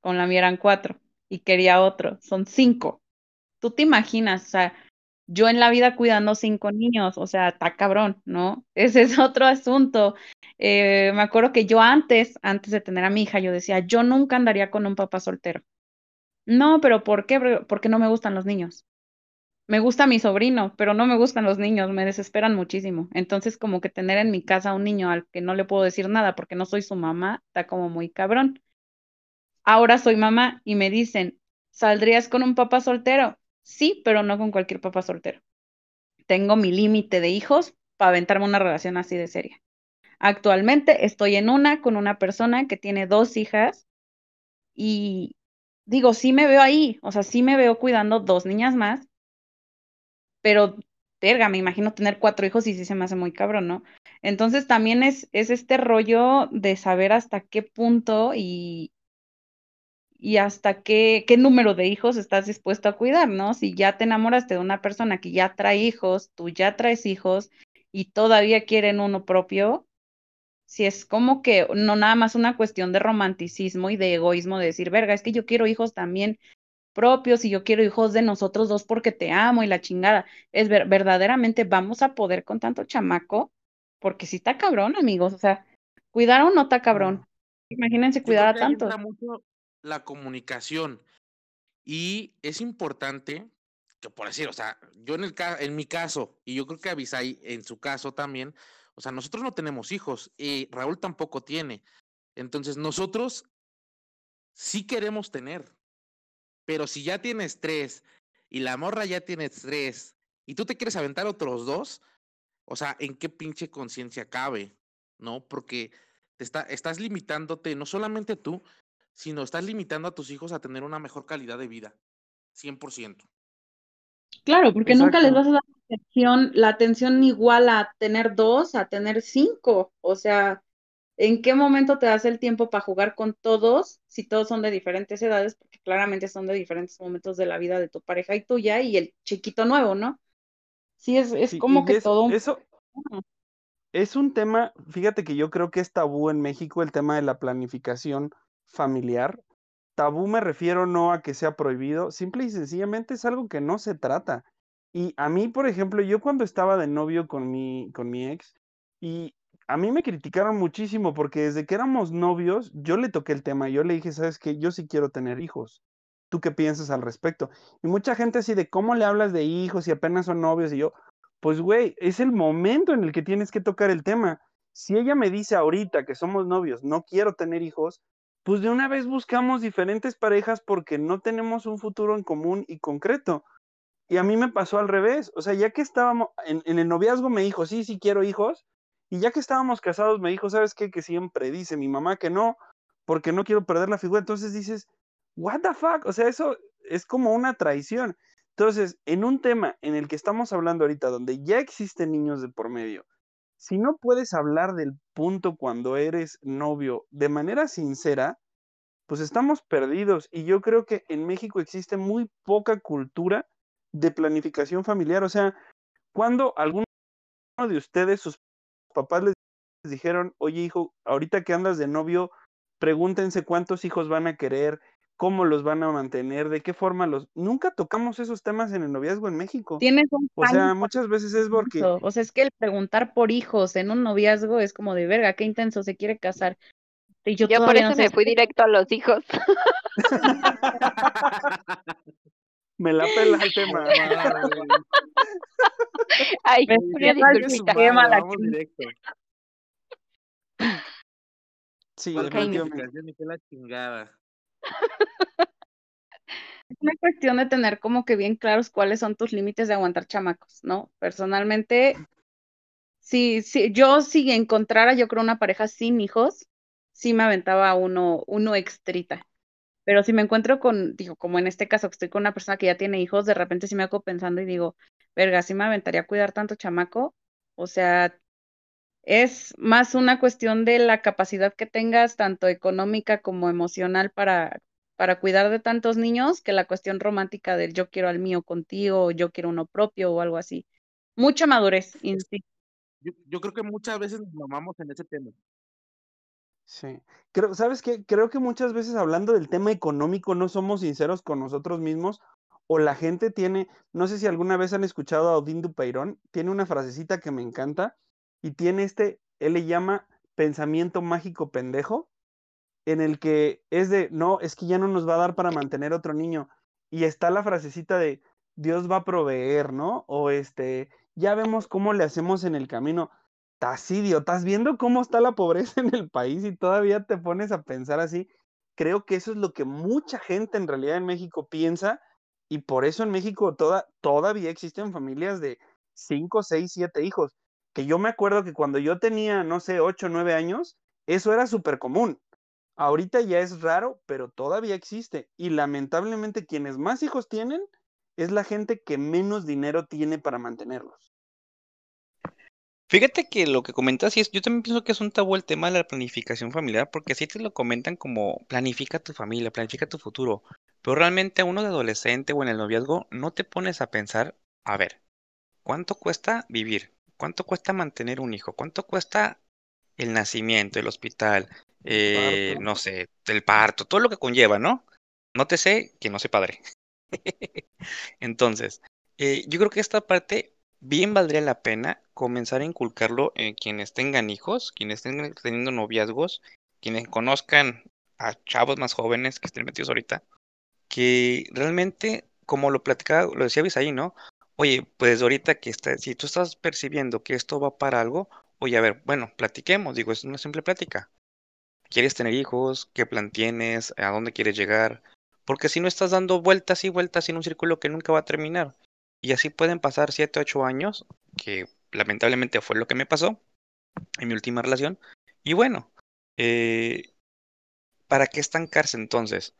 Con la mía eran cuatro y quería otro, son cinco tú te imaginas, o sea, yo en la vida cuidando cinco niños, o sea, está cabrón, ¿no? Ese es otro asunto. Eh, me acuerdo que yo antes, antes de tener a mi hija, yo decía, yo nunca andaría con un papá soltero. No, pero ¿por qué? Porque no me gustan los niños. Me gusta mi sobrino, pero no me gustan los niños, me desesperan muchísimo. Entonces, como que tener en mi casa un niño al que no le puedo decir nada porque no soy su mamá, está como muy cabrón. Ahora soy mamá y me dicen, ¿saldrías con un papá soltero? Sí, pero no con cualquier papá soltero. Tengo mi límite de hijos para aventarme una relación así de seria. Actualmente estoy en una con una persona que tiene dos hijas y digo, sí me veo ahí, o sea, sí me veo cuidando dos niñas más, pero, verga, me imagino tener cuatro hijos y sí se me hace muy cabrón, ¿no? Entonces también es, es este rollo de saber hasta qué punto y, y hasta qué, qué número de hijos estás dispuesto a cuidar, ¿no? Si ya te enamoraste de una persona que ya trae hijos, tú ya traes hijos y todavía quieren uno propio, si es como que no nada más una cuestión de romanticismo y de egoísmo de decir, verga, es que yo quiero hijos también propios y yo quiero hijos de nosotros dos porque te amo y la chingada. Es ver, verdaderamente vamos a poder con tanto chamaco, porque si está cabrón, amigos, o sea, cuidar a uno está cabrón. Imagínense cuidar a tanto la comunicación. Y es importante que, por decir, o sea, yo en, el en mi caso, y yo creo que Avisai en su caso también, o sea, nosotros no tenemos hijos y Raúl tampoco tiene. Entonces, nosotros sí queremos tener, pero si ya tienes tres y la morra ya tiene tres y tú te quieres aventar otros dos, o sea, ¿en qué pinche conciencia cabe? ¿No? Porque te está, estás limitándote no solamente tú, sino estás limitando a tus hijos a tener una mejor calidad de vida, 100%. Claro, porque nunca les vas a dar la atención, la atención igual a tener dos, a tener cinco. O sea, ¿en qué momento te das el tiempo para jugar con todos si todos son de diferentes edades? Claramente son de diferentes momentos de la vida de tu pareja y tuya y el chiquito nuevo, ¿no? Sí, es, es Sí, como que es, todo un... eso es un tema, fíjate que yo creo que es tabú en México el tema de la planificación familiar. Tabú me refiero no a que sea prohibido, simple y sencillamente es algo que no se trata. Y a mí, por ejemplo, yo cuando estaba de novio con mi, con mi ex, y a mí me criticaron muchísimo porque desde que éramos novios, yo le toqué el tema, yo le dije, ¿sabes qué? Yo sí quiero tener hijos. ¿Tú qué piensas al respecto? Y mucha gente así de, ¿cómo le hablas de hijos si apenas son novios? Y yo, pues güey, es el momento en el que tienes que tocar el tema. Si ella me dice ahorita que somos novios, no quiero tener hijos, pues de una vez buscamos diferentes parejas porque no tenemos un futuro en común y concreto. Y a mí me pasó al revés, o sea, ya que estábamos en, en el noviazgo me dijo, sí, sí quiero hijos, y ya que estábamos casados me dijo, ¿sabes qué? Que siempre dice mi mamá que no, porque no quiero perder la figura. Entonces dices, what the fuck, o sea, eso es como una traición. Entonces, en un tema en el que estamos hablando ahorita, donde ya existen niños de por medio, si no puedes hablar del punto cuando eres novio de manera sincera, pues estamos perdidos. Y yo creo que en México existe muy poca cultura de planificación familiar. O sea, cuando alguno de ustedes, sus papás les dijeron, oye hijo, ahorita que andas de novio, pregúntense cuántos hijos van a querer, cómo los van a mantener, de qué forma los... Nunca tocamos esos temas en el noviazgo en México. Tienes un O sea, muchas veces es porque... intenso. O sea, es que el preguntar por hijos en un noviazgo es como de verga, qué intenso se quiere casar. Y yo Yo por eso no sé. me fui directo a los hijos. Me la pela el tema. Ay, Me una cierra el Chingue su disculpita. Qué madre, mala vamos que- directo. Sí, ¿Cuál definitivamente. planificación y qué la chingada? Es una cuestión de tener como que bien claros cuáles son tus límites de aguantar chamacos, ¿no? Personalmente, si, si yo si encontrara, yo creo, una pareja sin hijos, sí me aventaba uno, uno extrita. Pero si me encuentro con, digo, como en este caso que estoy con una persona que ya tiene hijos, de repente sí me hago pensando y digo, verga, sí me aventaría a cuidar tanto chamaco. O sea, es más una cuestión de la capacidad que tengas, tanto económica como emocional, para, para cuidar de tantos niños, que la cuestión romántica del yo quiero al mío contigo, o yo quiero uno propio o algo así. Mucha madurez, insisto. Yo, yo creo que muchas veces nos mamamos en ese tema. Sí. Creo, ¿sabes qué? Creo que muchas veces hablando del tema económico no somos sinceros con nosotros mismos o la gente tiene, no sé si alguna vez han escuchado a Odín Dupeirón, tiene una frasecita que me encanta y tiene este, él le llama pensamiento mágico pendejo, en el que es de, no, es que ya no nos va a dar para mantener otro niño. Y está la frasecita de, Dios va a proveer, ¿no? O este, ya vemos cómo le hacemos en el camino. Tacidio, ¿estás viendo cómo está la pobreza en el país y todavía te pones a pensar así? Creo que eso es lo que mucha gente en realidad en México piensa y por eso en México toda, todavía existen familias de 5, 6, 7 hijos. Que yo me acuerdo que cuando yo tenía, no sé, 8, 9 años, eso era súper común. Ahorita ya es raro, pero todavía existe. Y lamentablemente quienes más hijos tienen es la gente que menos dinero tiene para mantenerlos. Fíjate que lo que comentas, sí es, yo también pienso que es un tabú el tema de la planificación familiar, porque así te lo comentan como planifica tu familia, planifica tu futuro, pero realmente a uno de adolescente o en el noviazgo no te pones a pensar, a ver, ¿cuánto cuesta vivir? ¿Cuánto cuesta mantener un hijo? ¿Cuánto cuesta el nacimiento, el hospital, eh, no sé, el parto, todo lo que conlleva, ¿no? No te sé que no sé padre. Entonces, eh, yo creo que esta parte bien valdría la pena comenzar a inculcarlo en quienes tengan hijos, quienes estén teniendo noviazgos, quienes conozcan a chavos más jóvenes que estén metidos ahorita, que realmente, como lo platicaba, lo decía Bisaí, ¿no? Oye, pues ahorita que está, si tú estás percibiendo que esto va para algo, oye, a ver, bueno, platiquemos, digo, es una simple plática. ¿Quieres tener hijos? ¿Qué plan tienes? ¿A dónde quieres llegar? Porque si no estás dando vueltas y vueltas en un círculo que nunca va a terminar. Y así pueden pasar 7, 8 años, que lamentablemente fue lo que me pasó en mi última relación. Y bueno, eh, ¿para qué estancarse entonces?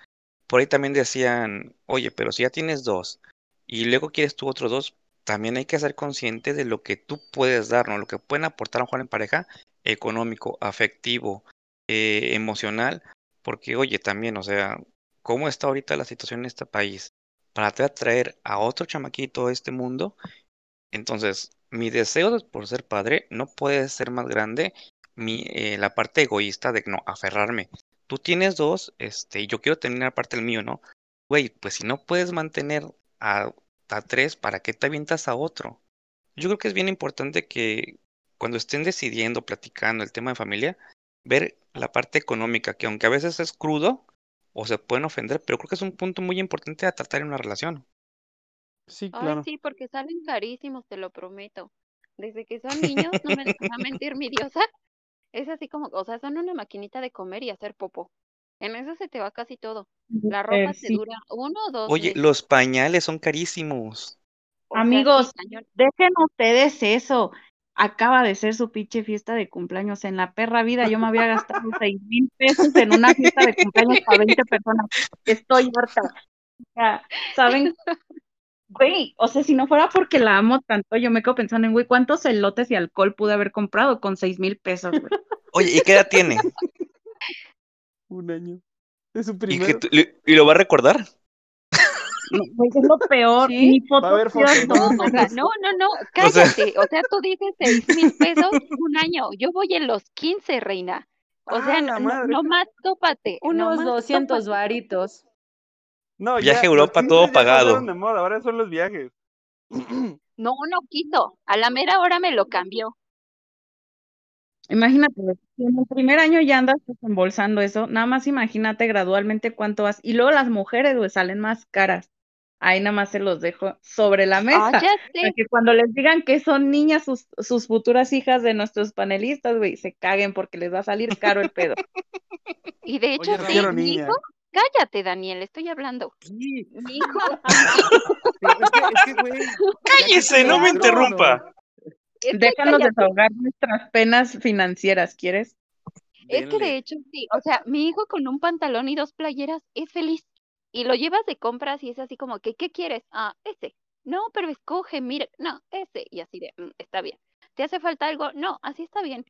Por ahí también decían, oye, pero si ya tienes dos y luego quieres tú otros dos, también hay que ser consciente de lo que tú puedes dar, ¿no? Lo que pueden aportar a joven en pareja, económico, afectivo, eh, emocional, porque oye, también, o sea, ¿cómo está ahorita la situación en este país? Para traer a otro chamaquito a este mundo, entonces mi deseo por ser padre no puede ser más grande mi, eh, la parte egoísta de no aferrarme. Tú tienes dos, este, yo quiero tener la parte del mío, ¿no? Güey, pues si no puedes mantener a, a tres, ¿para qué te avientas a otro? Yo creo que es bien importante que cuando estén decidiendo, platicando el tema de familia, ver la parte económica, que aunque a veces es crudo o se pueden ofender, pero creo que es un punto muy importante a tratar en una relación. Sí, Ay, claro. sí, porque salen carísimos, te lo prometo. Desde que son niños, no me dejará mentir mi diosa. Es así como, o sea, son una maquinita de comer y hacer popo. En eso se te va casi todo. La ropa te sí. dura uno o dos Oye, meses. los pañales son carísimos. O sea, sí, Amigos, dejen ustedes eso. Acaba de ser su pinche fiesta de cumpleaños. En la perra vida yo me había gastado seis mil pesos en una fiesta de cumpleaños para 20 personas. Estoy harta. O sea, ¿saben? Güey, o sea, si no fuera porque la amo tanto, yo me quedo pensando en, güey, ¿cuántos elotes y alcohol pude haber comprado con seis mil pesos, güey? Oye, ¿y qué edad tiene? Un año. Es su ¿Y, que primero. tú- y lo va a recordar? Güey, es lo peor. ¿Sí? Ni Va a haber fotos No, no, no, no, O sea- cállate. O sea, tú dices seis mil pesos un año. Yo voy en los 15, reina. O sea, ¡Ah, no, nomás tópate. Unos nomás 200 tópate. varitos. No, Viaje a Europa, todo 15 ya pagado. de moda, ahora son los viajes. No, no quiso. A la mera hora me lo cambió. Imagínate, si en el primer año ya andas desembolsando eso, nada más imagínate gradualmente cuánto vas. Y luego las mujeres, güey, salen más caras. Ahí nada más se los dejo sobre la Ah, mesa. ya Para que cuando les digan que son niñas sus, sus futuras hijas de nuestros panelistas, güey, se caguen porque les va a salir caro el pedo. Y de hecho, Oye, sí, mi hijo, cállate, Daniel, estoy hablando. Sí, Mi hijo, es que, es que, güey. ya que Cállese, no me interrumpa. es que Déjanos cállate. desahogar nuestras penas financieras, ¿quieres? Es que de hecho sí, o sea, mi hijo con un pantalón y dos playeras es feliz. Y lo llevas de compras y es así como que, ¿qué quieres? Ah, ese. No, pero escoge, mira, no, ese. Y así de, "Mm, está bien. ¿Te hace falta algo? No, así está bien.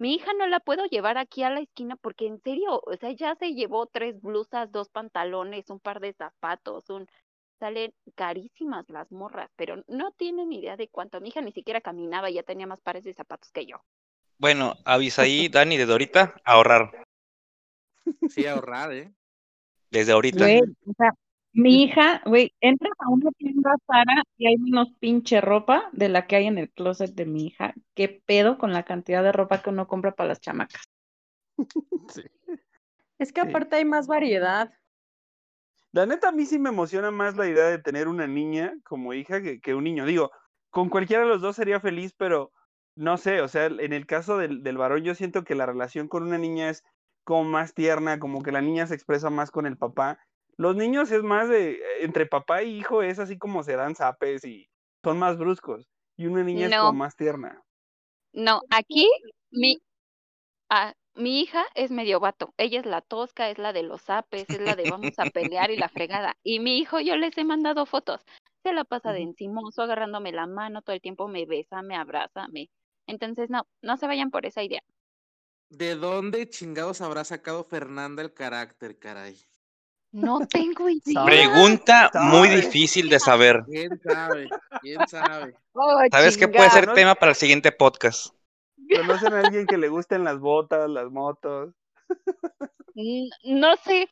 Mi hija no la puedo llevar aquí a la esquina porque en serio, o sea, ya se llevó tres blusas, dos pantalones, un par de zapatos, un... Salen carísimas las morras, pero no tienen idea de cuánto. Mi hija ni siquiera caminaba y ya tenía más pares de zapatos que yo. Bueno, avisa ahí, Dani, desde ahorita, ahorrar. Sí, ahorrar, ¿eh? Desde ahorita. Güey, o sea, mi hija, güey, entra a una tienda Sara y hay menos pinche ropa de la que hay en el closet de mi hija. ¿Qué pedo con la cantidad de ropa que uno compra para las chamacas? Sí. Es que Sí. aparte hay más variedad. La neta, a mí sí me emociona más la idea de tener una niña como hija que, que un niño. Digo, con cualquiera de los dos sería feliz, pero no sé, o sea, en el caso del, del varón, yo siento que la relación con una niña es como más tierna, como que la niña se expresa más con el papá. Los niños es más de, entre papá y hijo es así como se dan zapes y son más bruscos. Y una niña es como más tierna. No, aquí mi, ah, mi hija es medio vato. Ella es la tosca, es la de los apes, es la de vamos a pelear y la fregada. Y mi hijo, yo les he mandado fotos. Se la pasa de encimoso, agarrándome la mano, todo el tiempo me besa, me abraza, me. Entonces, no, no se vayan por esa idea. ¿De dónde chingados habrá sacado Fernanda el carácter, caray? No tengo idea. Pregunta muy difícil de saber. ¿Quién sabe? ¿Quién sabe? Oh, ¿Sabes qué puede ser tema para el siguiente podcast? ¿Conocen a alguien que le gusten las botas, las motos? No sé.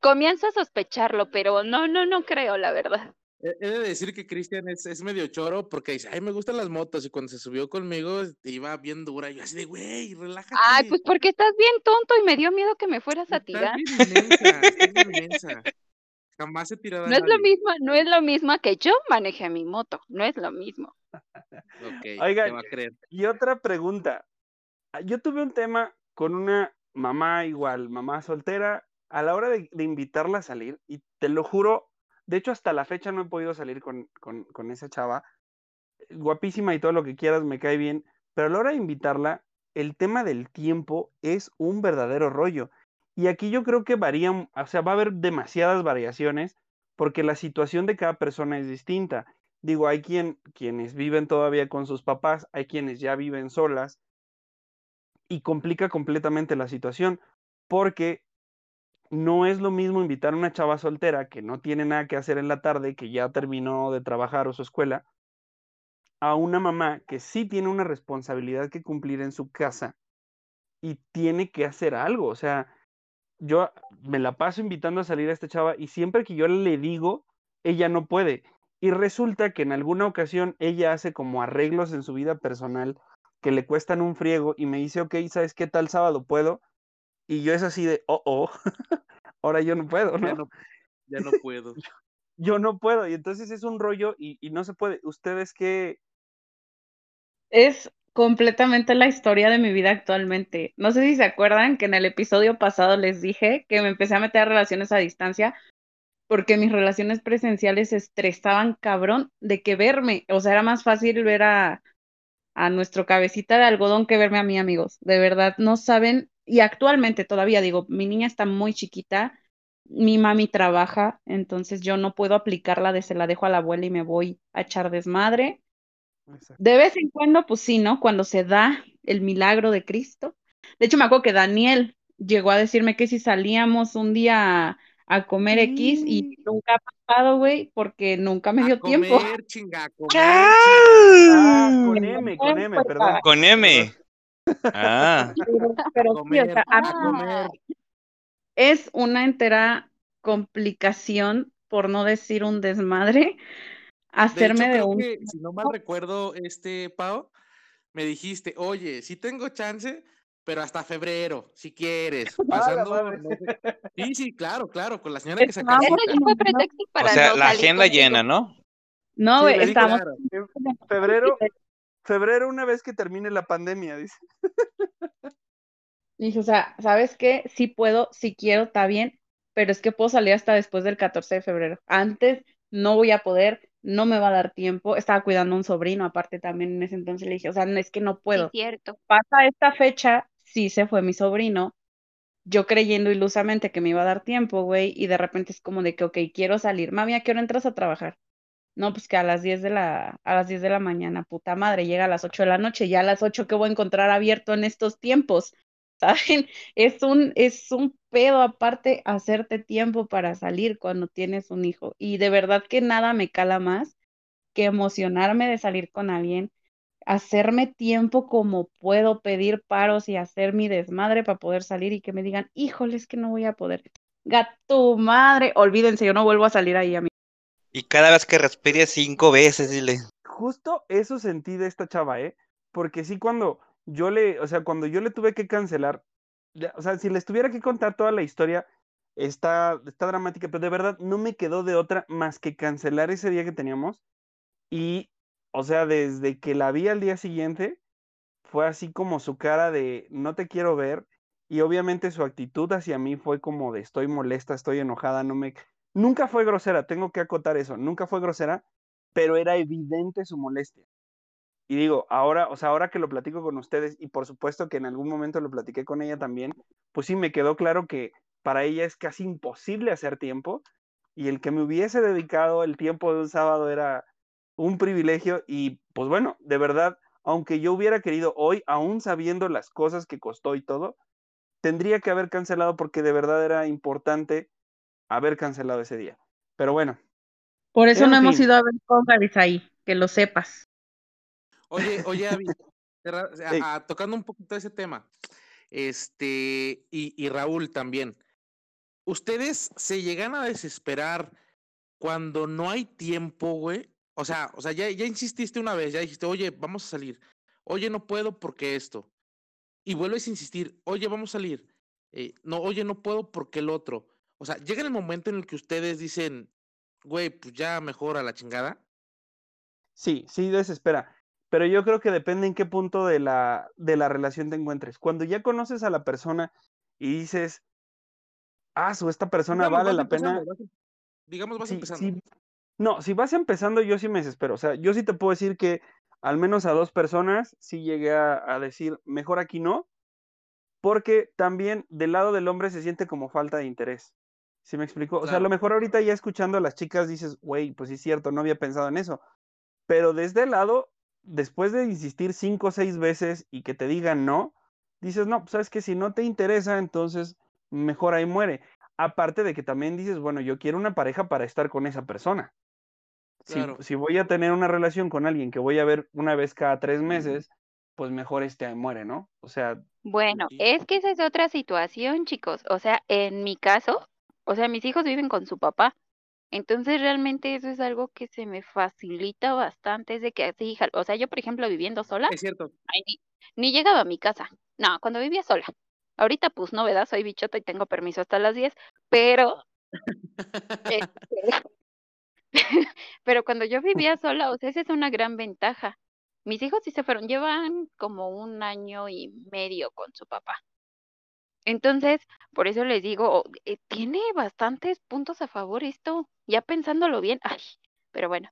Comienzo a sospecharlo, pero no, no, no creo, la verdad. He de decir que Cristian es, es medio choro porque dice, ay, me gustan las motos. Y cuando se subió conmigo iba bien dura. Y yo así de, güey, relájate. Ay, pues porque estás bien tonto y me dio miedo que me fueras a Estás tirar. bien inmensa, estás bien inmensa. Jamás he tirado a No es lo nadie. mismo, no es lo mismo que yo maneje mi moto, no es lo mismo. Ok, te Oigan, va a creer. Y otra pregunta. Yo tuve un tema con una mamá igual, mamá soltera, a la hora de, de invitarla a salir, y te lo juro, de hecho hasta la fecha no he podido salir con, con, esa chava, guapísima y todo lo que quieras, me cae bien, pero a la hora de invitarla, el tema del tiempo es un verdadero rollo. Y aquí yo creo que varían, o sea, va a haber demasiadas variaciones porque la situación de cada persona es distinta. Digo, hay quien, quienes viven todavía con sus papás, hay quienes ya viven solas y complica completamente la situación porque no es lo mismo invitar a una chava soltera que no tiene nada que hacer en la tarde, que ya terminó de trabajar o su escuela, a una mamá que sí tiene una responsabilidad que cumplir en su casa y tiene que hacer algo. O sea, yo me la paso invitando a salir a esta chava y siempre que yo le digo, ella no puede. Y resulta que en alguna ocasión ella hace como arreglos en su vida personal que le cuestan un friego y me dice, ok, ¿sabes qué tal sábado puedo? Y yo es así de, oh, oh, ahora yo no puedo, Ya ¿no? ya no puedo. Yo no puedo. Y entonces es un rollo y, y no se puede. Ustedes qué, Es completamente la historia de mi vida actualmente. No sé si se acuerdan que en el episodio pasado les dije que me empecé a meter a relaciones a distancia porque mis relaciones presenciales se estresaban cabrón de que verme. O sea, era más fácil ver a, a nuestro cabecita de algodón que verme a mí, amigos. De verdad, no saben. Y actualmente todavía digo, mi niña está muy chiquita, mi mami trabaja, entonces yo no puedo aplicarla de se la dejo a la abuela y me voy a echar desmadre. Exacto. De vez en cuando, pues sí, ¿no? Cuando se da el milagro de Cristo. De hecho, me acuerdo que Daniel llegó a decirme que si salíamos un día a, a comer X y nunca ha pasado, güey, porque nunca me A dio tiempo. comer, chinga, a comer, ¡Ah! Ah, con M, con M, perdón. Con M. Ah, Pero, pero sí, o comer, sea, a- a comer. es una entera complicación, por no decir un desmadre, De hacerme hecho, de un... que, si no mal recuerdo, este, Pau, me dijiste, oye, sí tengo chance, pero hasta febrero, si quieres. Pasando, madre. no sé- Sí, sí, claro, claro, con la señora que se Estábamos casó. Eso ya fue pretexto o para sea, no la salir agenda llena, ¿no? No, güey, estamos... Claro. En febrero, febrero una vez que termine la pandemia, dice. Dije, o sea, ¿sabes qué? Sí puedo, sí quiero, está bien, pero es que puedo salir hasta después del 14 de febrero. Antes no voy a poder, no me va a dar tiempo. Estaba cuidando a un sobrino, aparte también en ese entonces le dije, o sea, no es que no Sí, puedo. cierto. Pasa esta fecha, sí se fue mi sobrino, yo creyendo ilusamente que me iba a dar tiempo, güey, y de repente es como de que, ok, quiero salir. Mami, ¿a qué hora entras a trabajar? No, pues que a las 10 de la, a las 10 de la mañana, puta madre, llega a las 8 de la noche, ya a las 8 que voy a encontrar abierto en estos tiempos, ¿saben? Es un, es un pedo aparte hacerte tiempo para salir cuando tienes un hijo. Y de verdad que nada me cala más que emocionarme de salir con alguien, hacerme tiempo como puedo, pedir paros y hacer mi desmadre para poder salir y que me digan, híjole, es que no voy a poder. Gato madre, olvídense, yo no vuelvo a salir ahí a mí. Y cada vez que respire cinco veces, dile. Justo eso sentí de esta chava, ¿eh? Porque sí, cuando yo le, o sea, cuando yo le tuve que cancelar, o sea, si les tuviera que contar toda la historia, está, está dramática, pero de verdad no me quedó de otra más que cancelar ese día que teníamos. Y, o sea, desde que la vi al día siguiente, fue así como su cara de no te quiero ver. Y obviamente su actitud hacia mí fue como de estoy molesta, estoy enojada, no me... Nunca fue grosera, tengo que acotar eso, nunca fue grosera, pero era evidente su molestia. Y digo, ahora, o sea, ahora que lo platico con ustedes, y por supuesto que en algún momento lo platiqué con ella también, pues sí me quedó claro que para ella es casi imposible hacer tiempo, y el que me hubiese dedicado el tiempo de un sábado era un privilegio, y pues bueno, de verdad, aunque yo hubiera querido hoy, aún sabiendo las cosas que costó y todo, tendría que haber cancelado porque de verdad era importante haber cancelado ese día. Pero bueno, Por eso no hemos ido a ver Congaris ahí, que lo sepas. Oye, oye, Ey. ah, tocando un poquito ese tema, este, y, y Raúl también, ¿ustedes se llegan a desesperar cuando no hay tiempo, güey? O sea, o sea, ya, ya insististe una vez, ya dijiste, oye, vamos a salir. Oye, no puedo porque esto. Y vuelves a insistir, oye, vamos a salir. Eh, no, oye, no puedo porque el otro. O sea, llega el momento en el que ustedes dicen, güey, pues ya mejor a la chingada. sí, sí desespera. Pero yo creo que depende en qué punto de la, de la relación te encuentres. Cuando ya conoces a la persona y dices, ah, su, esta persona Digamos, vale la pena. vas em- digamos, vas Sí, empezando. sí. No, si vas empezando, yo sí me desespero. O sea, yo sí te puedo decir que al menos a dos personas sí llegué a, a decir, mejor aquí no. porque también del lado del hombre se siente como falta de interés. ¿Sí me explico? O sea, a lo mejor ahorita ya escuchando a las chicas dices, güey, pues sí es cierto, no había pensado en eso. Pero desde el lado, después de insistir cinco o seis veces y que te digan no, dices, no, pues sabes que si no te interesa, entonces mejor ahí muere. Aparte de que también dices, bueno, yo quiero una pareja para estar con esa persona. Si, Claro. si voy a tener una relación con alguien que voy a ver una vez cada tres meses, pues mejor este ahí muere, ¿no? O sea, Bueno, es que esa es otra situación, chicos. O sea, en mi caso, o sea, mis hijos viven con su papá. Entonces, realmente eso es algo que se me facilita bastante. Es de que así, o sea, yo, por ejemplo, viviendo sola, Es cierto. ay, ni, ni llegaba a mi casa. No, cuando vivía sola. Ahorita, pues, no, ¿verdad? Soy bichota y tengo permiso hasta las 10, pero, este, pero cuando yo vivía sola, o sea, esa es una gran ventaja. Mis hijos sí se fueron, llevan como un año y medio con su papá. Entonces, por eso les digo, eh, tiene bastantes puntos a favor esto, ya pensándolo bien, ay, pero bueno,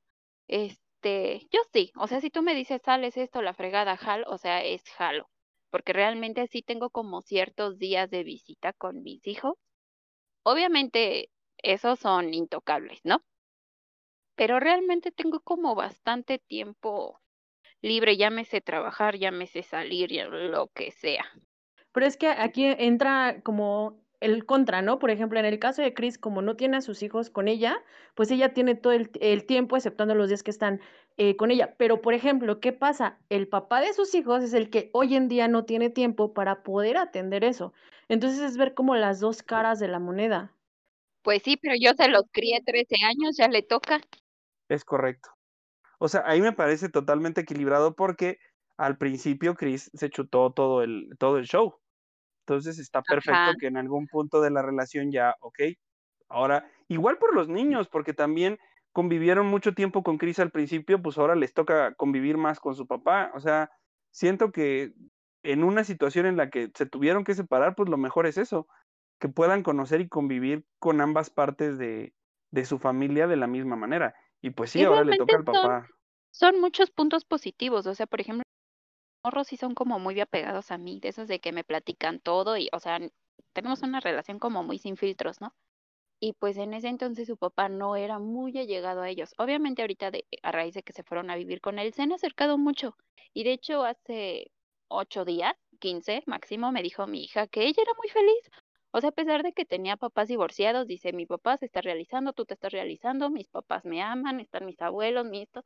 este, yo sí, o sea, si tú me dices, sales esto, la fregada, jalo, o sea, es jalo, porque realmente sí tengo como ciertos días de visita con mis hijos. Obviamente, esos son intocables, ¿no? Pero realmente tengo como bastante tiempo libre, llámese trabajar, llámese salir, lo que sea. Pero es que aquí entra como el contra, ¿no? Por ejemplo, en el caso de Chris, como no tiene a sus hijos con ella, pues ella tiene todo el, el tiempo, exceptuando los días que están eh, con ella. Pero, por ejemplo, ¿qué pasa? El papá de sus hijos es el que hoy en día no tiene tiempo para poder atender eso. Entonces es ver como las dos caras de la moneda. Pues sí, pero yo se los crié 13 años, ya le toca. Es correcto. O sea, ahí me parece totalmente equilibrado porque al principio Chris se chutó todo el, todo el show. Entonces está perfecto Ajá. que en algún punto de la relación ya, ok. Ahora, igual por los niños, porque también convivieron mucho tiempo con Chris al principio, pues ahora les toca convivir más con su papá. O sea, siento que en una situación en la que se tuvieron que separar, pues lo mejor es eso, que puedan conocer y convivir con ambas partes de, de su familia de la misma manera. Y pues sí, Y ahora le toca al papá. Son muchos puntos positivos, o sea, por ejemplo, morros sí son como muy apegados a mí, de esos de que me platican todo y, o sea, tenemos una relación como muy sin filtros, ¿no? Y pues en ese entonces su papá no era muy allegado a ellos. Obviamente ahorita de, a raíz de que se fueron a vivir con él, se han acercado mucho. Y de hecho hace ocho días, quince máximo, me dijo mi hija que ella era muy feliz. O sea, a pesar de que tenía papás divorciados, dice, mi papá se está realizando, tú te estás realizando, mis papás me aman, están mis abuelos, mi esto.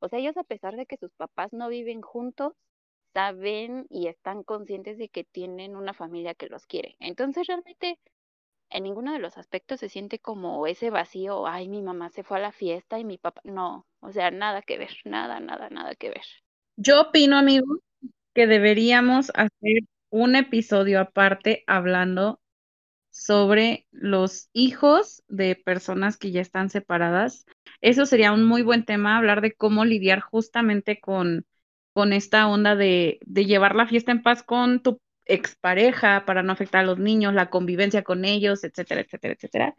O sea, ellos a pesar de que sus papás no viven juntos, saben y están conscientes de que tienen una familia que los quiere. Entonces, realmente, en ninguno de los aspectos se siente como ese vacío, ay, mi mamá se fue a la fiesta y mi papá, no, o sea, nada que ver, nada, nada, nada que ver. Yo opino, amigo, que deberíamos hacer un episodio aparte hablando sobre los hijos de personas que ya están separadas. Eso sería un muy buen tema, hablar de cómo lidiar justamente con, con esta onda de, de llevar la fiesta en paz con tu expareja para no afectar a los niños, la convivencia con ellos, etcétera, etcétera, etcétera.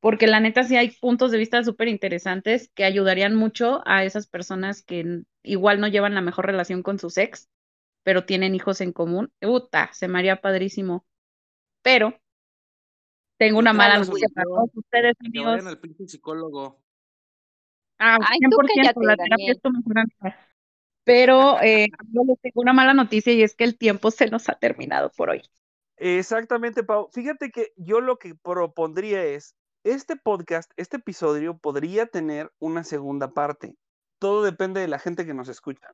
Porque la neta sí hay puntos de vista súper interesantes que ayudarían mucho a esas personas que igual no llevan la mejor relación con sus ex, pero tienen hijos en común. Uta, se me haría padrísimo. Pero tengo una mala noticia para todos ustedes, Que vayan amigos. al pinche psicólogo. Ah, Ay, tú 100%, cállate, la terapia es tu mejor amiga. Pero eh, yo les tengo una mala noticia y es que el tiempo se nos ha terminado por hoy. Exactamente, Pau. Fíjate que yo lo que propondría es, este podcast, este episodio podría tener una segunda parte. Todo depende de la gente que nos escucha.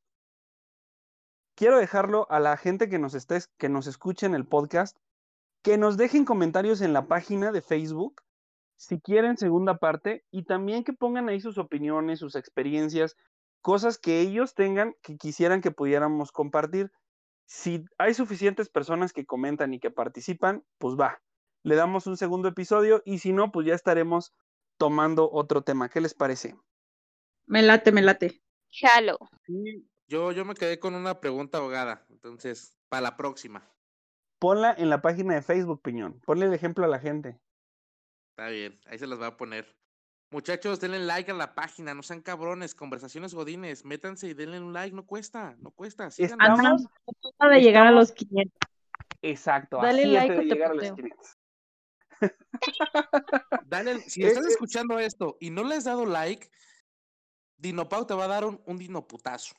Quiero dejarlo a la gente que nos, esté, que nos escuche en el podcast, que nos dejen comentarios en la página de Facebook si quieren segunda parte y también que pongan ahí sus opiniones, sus experiencias, cosas que ellos tengan que quisieran que pudiéramos compartir. Si hay suficientes personas que comentan y que participan, pues va, le damos un segundo episodio y si no, pues ya estaremos tomando otro tema. ¿Qué les parece? Me late, me late. Jalo. Sí, yo, yo me quedé con una pregunta ahogada. Entonces, para la próxima. Ponla en la página de Facebook, Piñón. Ponle el ejemplo a la gente. Está bien, ahí se las va a poner. Muchachos, denle like a la página, no sean cabrones, conversaciones godines, métanse y denle un like, no cuesta, no cuesta, Estamos, a punto de llegar a los 500. Exacto, Dale así like de llegar a los puteo. 500. Dale, si Es- estás es- escuchando esto y no le has dado like, Dinopau te va a dar un, un dinoputazo.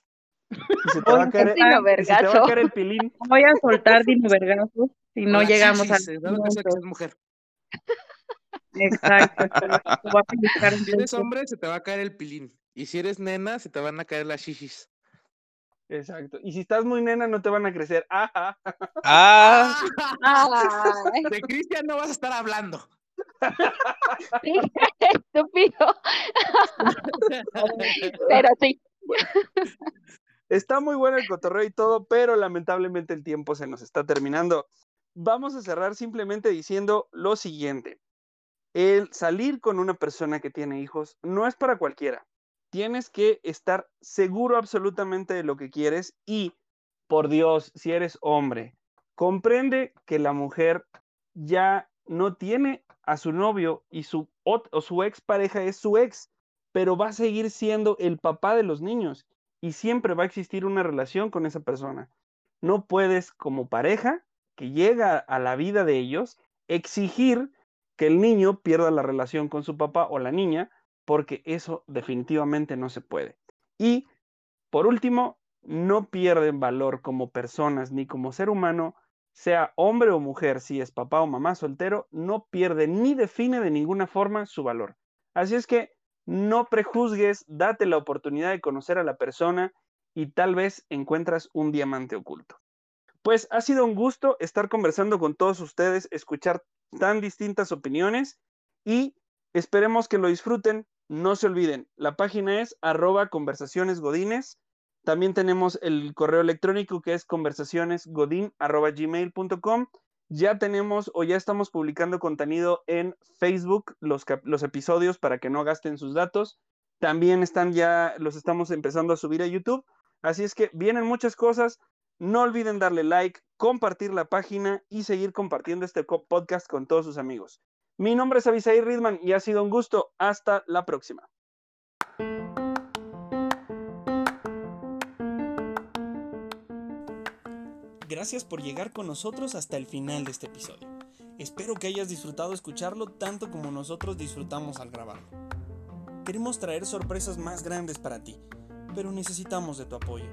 Y se te va a a caer, Dino y se te va a vergazo. caer el pilín. Voy a soltar Dino Vergazos si no las llegamos a de que seas mujer. Exacto. A Si eres hombre, se te va a caer el pilín. Y si eres nena, se te van a caer las shishis. Exacto. Y si estás muy nena, no te van a crecer. Ajá. Ah, Ay, De Cristian no vas a estar hablando. sí, estúpido. Pero sí. Está muy bueno el cotorreo y todo, pero lamentablemente el tiempo se nos está terminando. Vamos a cerrar simplemente diciendo lo siguiente. El salir con una persona que tiene hijos no es para cualquiera. Tienes que estar seguro absolutamente de lo que quieres y, por Dios, si eres hombre, comprende que la mujer ya no tiene a su novio y su, ot- o su ex pareja es su ex, pero va a seguir siendo el papá de los niños y siempre va a existir una relación con esa persona. No puedes, como pareja que llega a la vida de ellos, exigir que el niño pierda la relación con su papá o la niña, porque eso definitivamente no se puede. Y, por último, no pierden valor como personas ni como ser humano, sea hombre o mujer, si es papá o mamá soltero, no pierde ni define de ninguna forma su valor. Así es que no prejuzgues, date la oportunidad de conocer a la persona y tal vez encuentras un diamante oculto. Pues ha sido un gusto estar conversando con todos ustedes, escuchar tan distintas opiniones y esperemos que lo disfruten. No se olviden, la página es arroba conversacionesgodines. También tenemos el correo electrónico que es conversacionesgodin arroba gmail.com. Ya tenemos o ya estamos publicando contenido en Facebook, los, los episodios para que no gasten sus datos. También están ya, los estamos empezando a subir a YouTube. Así es que vienen muchas cosas. No olviden darle like, compartir la página y seguir compartiendo este podcast con todos sus amigos. Mi nombre es Abisaí Ridman y ha sido un gusto. Hasta la próxima. Gracias por llegar con nosotros hasta el final de este episodio. Espero que hayas disfrutado escucharlo tanto como nosotros disfrutamos al grabarlo. Queremos traer sorpresas más grandes para ti, pero necesitamos de tu apoyo.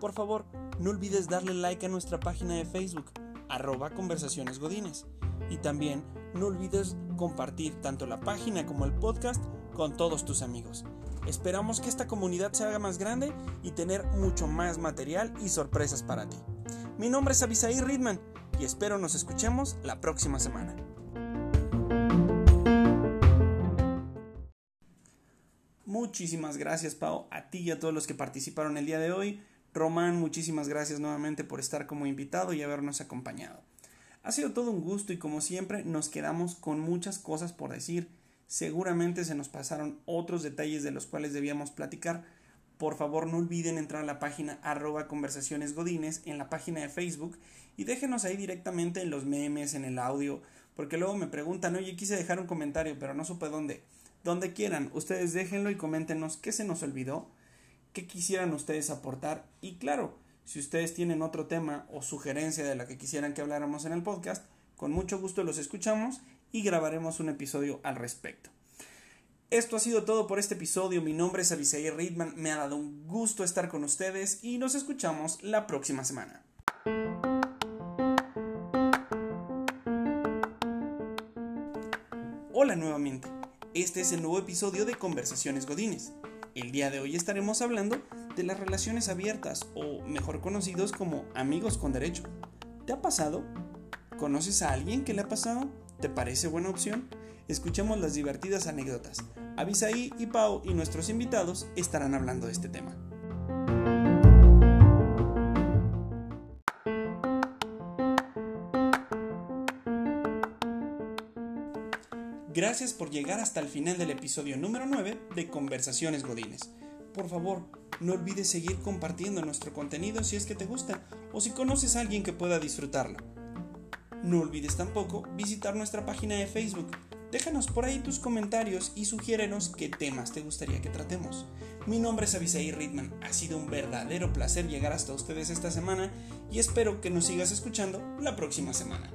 Por favor, no olvides darle like a nuestra página de Facebook, arroba conversaciones godines. Y también no olvides compartir tanto la página como el podcast con todos tus amigos. Esperamos que esta comunidad se haga más grande y tener mucho más material y sorpresas para ti. Mi nombre es Abisaí Ridman y espero nos escuchemos la próxima semana. Muchísimas gracias, Pau, a ti y a todos los que participaron el día de hoy. Román, muchísimas gracias nuevamente por estar como invitado y habernos acompañado. Ha sido todo un gusto y como siempre nos quedamos con muchas cosas por decir. Seguramente se nos pasaron otros detalles de los cuales debíamos platicar. Por favor no olviden entrar a la página arroba conversaciones godines en la página de Facebook y déjenos ahí directamente en los memes, en el audio, porque luego me preguntan, oye, quise dejar un comentario, pero no supe dónde. Donde quieran, ustedes déjenlo y coméntenos qué se nos olvidó, qué quisieran ustedes aportar y claro, si ustedes tienen otro tema o sugerencia de la que quisieran que habláramos en el podcast, con mucho gusto los escuchamos y grabaremos un episodio al respecto. Esto ha sido todo por este episodio. Mi nombre es Abisaí Reitman. Me ha dado un gusto estar con ustedes y nos escuchamos la próxima semana. Hola nuevamente. Este es el nuevo episodio de Conversaciones Godines. El día de hoy estaremos hablando de las relaciones abiertas o mejor conocidos como amigos con derecho. ¿Te ha pasado? ¿Conoces a alguien que le ha pasado? ¿Te parece buena opción? Escuchemos las divertidas anécdotas. Abisaí y Pau y nuestros invitados estarán hablando de este tema. Gracias por llegar hasta el final del episodio número 9 de Conversaciones Godines. Por favor, no olvides seguir compartiendo nuestro contenido si es que te gusta o si conoces a alguien que pueda disfrutarlo. No olvides tampoco visitar nuestra página de Facebook, Déjanos por ahí tus comentarios y sugiérenos qué temas te gustaría que tratemos. Mi nombre es Abisaí Ritman, ha sido un verdadero placer llegar hasta ustedes esta semana y espero que nos sigas escuchando la próxima semana.